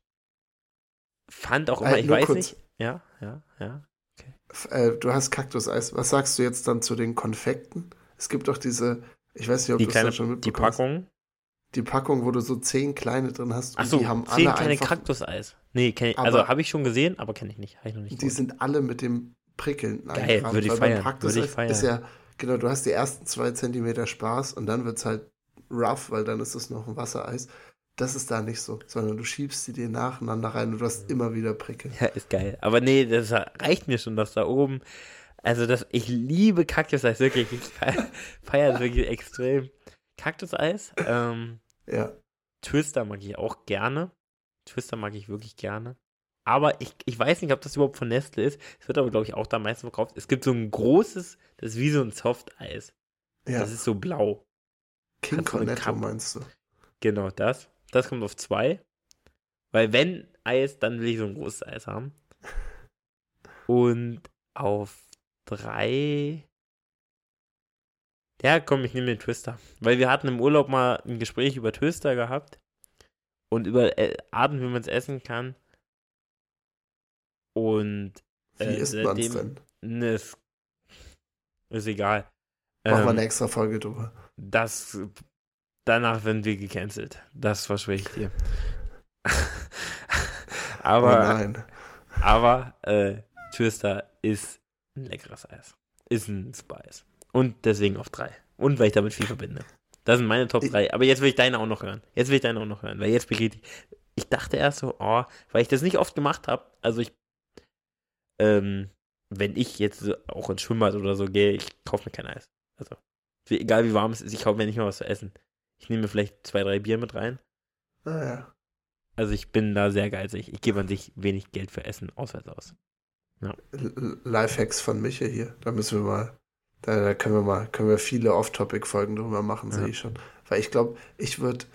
fand auch immer, äh, ich weiß kurz. nicht. Ja, ja, ja. Okay. Äh, du hast Kaktuseis. Was sagst du jetzt dann zu den Konfekten? Es gibt doch diese, ich weiß nicht, ob du das schon mitbekommst. Die Packung? Die Packung, wo du so zehn kleine drin hast. Ach so, die haben zehn alle kleine einfach, Kaktuseis. Nee, ich, also habe ich schon gesehen, aber kenne ich nicht. Ich noch nicht die sind alle mit dem Prickeln Geil, würde ich feiern. Würde ich feiern. Ist ja, genau, du hast die ersten zwei Zentimeter Spaß und dann wird es halt rough, weil dann ist es noch ein Wassereis. Das ist da nicht so, sondern du schiebst sie dir nacheinander rein und du hast immer wieder Prickeln. Ja, ist geil. Aber nee, das reicht mir schon, dass da oben. Also, das, ich liebe Kaktuseis wirklich. Ich feiere es wirklich extrem. Kaktuseis. Ähm, ja. Twister mag ich auch gerne. Twister mag ich wirklich gerne. Aber ich, ich weiß nicht, ob das überhaupt von Nestle ist. Es wird aber, glaube ich, auch da meistens verkauft. Es gibt so ein großes, das ist wie so ein Softeis. Ja. Das ist so blau. King Cornetto meinst du? Genau, das. Das kommt auf zwei. Weil wenn Eis, dann will ich so ein großes Eis haben. Und auf drei. Ja, komm, ich nehme den Twister. Weil wir hatten im Urlaub mal ein Gespräch über Twister gehabt. Und über äh, Arten, wie man es essen kann. Und. Äh, wie isst man es denn? Ne, ist, ist egal. Machen ähm, wir eine extra Folge drüber. Das. Danach werden wir gecancelt. Das verspreche ich dir. aber. Oh nein. Aber, äh, Twister ist ein leckeres Eis. Ist ein Spice. Und deswegen auf drei. Und weil ich damit viel verbinde. Das sind meine Top 3. Aber jetzt will ich deine auch noch hören. Jetzt will ich deine auch noch hören. Weil jetzt begeht ich. Ich dachte erst so, oh, weil ich das nicht oft gemacht habe. Also ich. Ähm, wenn ich jetzt auch ins Schwimmbad oder so gehe, ich kaufe mir kein Eis. Also, egal wie warm es ist, ich kaufe mir nicht mal was zu essen. Ich nehme mir vielleicht zwei, drei Bier mit rein. Ah ja. Also ich bin da sehr geizig. Ich gebe an sich wenig Geld für Essen auswärts aus. Ja. Lifehacks von Micha hier. Da müssen wir mal da, da, können wir mal, können wir viele Off-Topic-Folgen drüber machen, ja. sehe ich schon. Weil ich glaube, ich würde,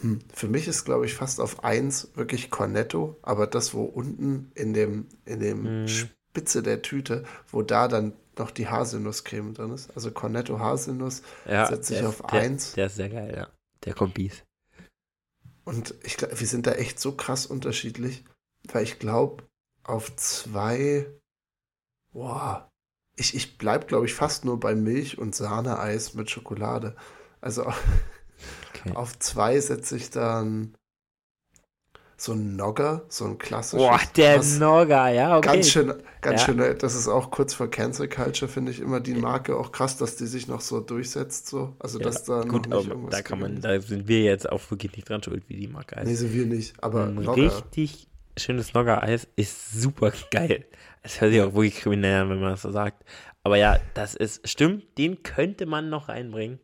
hm, für mich ist, glaube ich, fast auf eins wirklich Cornetto, aber das, wo unten in dem, in dem hm. Spitze der Tüte, wo da dann noch die Haselnusscreme drin ist. Also Cornetto Haselnuss ja, setze ich auf der, eins. Der ist sehr geil, ja. Der kommt Bies. Und ich glaube, wir sind da echt so krass unterschiedlich, weil ich glaube, auf zwei, boah, ich, ich bleib, glaube ich, fast nur bei Milch und Sahneeis mit Schokolade. Also okay. auf zwei setze ich dann so ein Nogger, so ein klassisches. Boah, der Nogger, ja, okay. Ganz schön, ganz ja. schön, das ist auch kurz vor Cancel Culture, finde ich immer die Marke auch krass, dass die sich noch so durchsetzt, so. Also, dass da gut, noch nicht irgendwas da kann man, da sind wir jetzt auch wirklich nicht dran schuld, wie die Marke heißt. Nee, sind wir nicht, aber ein richtig schönes Nogger-Eis ist super geil. Es hört sich auch wirklich kriminell an, wenn man das so sagt. Aber ja, das ist, stimmt, den könnte man noch reinbringen.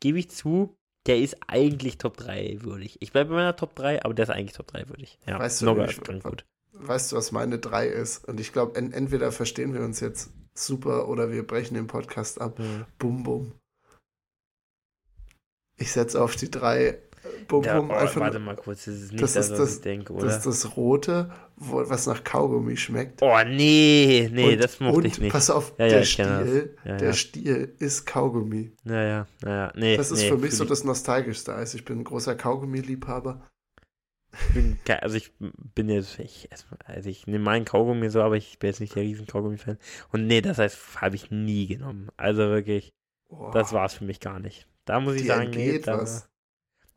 Gebe ich zu, der ist eigentlich Top 3 würdig. Ich bleibe bei meiner Top 3, aber der ist eigentlich Top 3 würdig. Ja, weißt, du, ich, gut. weißt du, was meine 3 ist? Und ich glaube, entweder verstehen wir uns jetzt super oder wir brechen den Podcast ab. Mhm. Bum, bum. Ich setze auf die 3 Bum, ja, oh, einfach, warte mal kurz, das ist nicht das, das, was das, ich denke, oder? Das ist das Rote, wo, was nach Kaugummi schmeckt. Oh, nee, nee, und, das mochte ich nicht. pass auf, ja, der, Stiel, ja, der Stiel ist Kaugummi. Ja, ja, ja, nee. Das ist nee, für mich so das nostalgischste Eis. Ich bin ein großer Kaugummi-Liebhaber. Also ich bin jetzt, ich, also ich nehme meinen Kaugummi so, aber ich bin jetzt nicht der riesen Kaugummi-Fan. Und nee, das heißt, habe ich nie genommen. Also wirklich, oh. das war es für mich gar nicht. Da muss ich Die sagen, nee, da,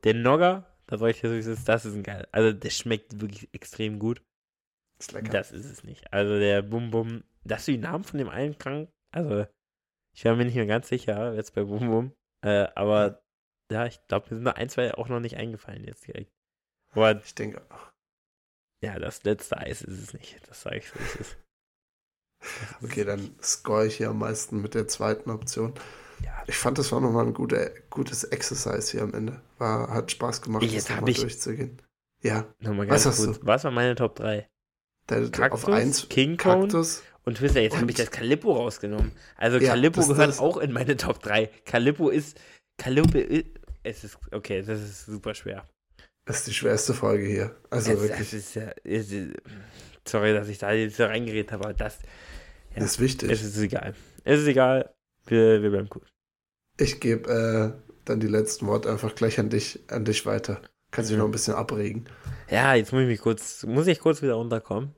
der Nogger, Da soll ich dir so ist, das ist ein geil. Also der schmeckt wirklich extrem gut. Ist lecker. Das ist es nicht. Also der Bum Bum, dass du die Namen von dem einen krank, also ich war mir nicht mehr ganz sicher, jetzt bei Bum Bum. Äh, aber ja, ich glaube, mir sind da ein, zwei auch noch nicht eingefallen jetzt direkt. Aber Ich denke auch. ja, das letzte Eis ist es nicht. Das sage ich so, wie es ist. Okay, dann score ich hier am meisten mit der zweiten Option. Ja, Ich fand, das war nochmal ein guter, gutes Exercise hier am Ende. War, hat Spaß gemacht, Jetzt das nochmal durchzugehen. Ja, nochmal Was ganz hast kurz. Was war meine Top 3? der, Kaktus, auf 1 King Kaktus. und Twister. Jetzt habe ich das Calippo rausgenommen. Also Ja, Calippo gehört das- auch in meine Top 3. Calippo ist. Calippo ist. Es ist. Okay, das ist super schwer. Das ist die schwerste Folge hier. Also es, wirklich, ist ja. Es ist, sorry, dass ich da jetzt so reingeredet habe, aber das. ja. das ist wichtig. Es ist egal. Es ist egal. Wir, wir bleiben cool. Ich gebe äh, dann die letzten Worte einfach gleich an dich, an dich weiter. Kannst dich Mhm. noch ein bisschen abregen. Ja, jetzt muss ich mich kurz. Muss ich kurz wieder runterkommen.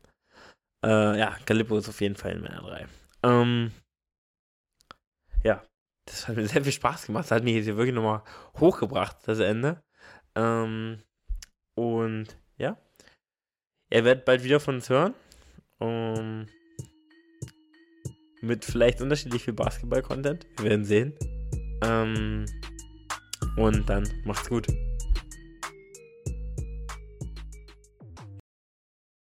Äh, ja, Calippo ist auf jeden Fall in meiner 3. Ähm, ja, das hat mir sehr viel Spaß gemacht. Das hat mich jetzt hier wirklich nochmal hochgebracht, das Ende. Ähm, und ja, ihr werdet bald wieder von uns hören. Ähm, mit vielleicht unterschiedlich viel Basketball-Content. Wir werden sehen. Ähm, und dann macht's gut.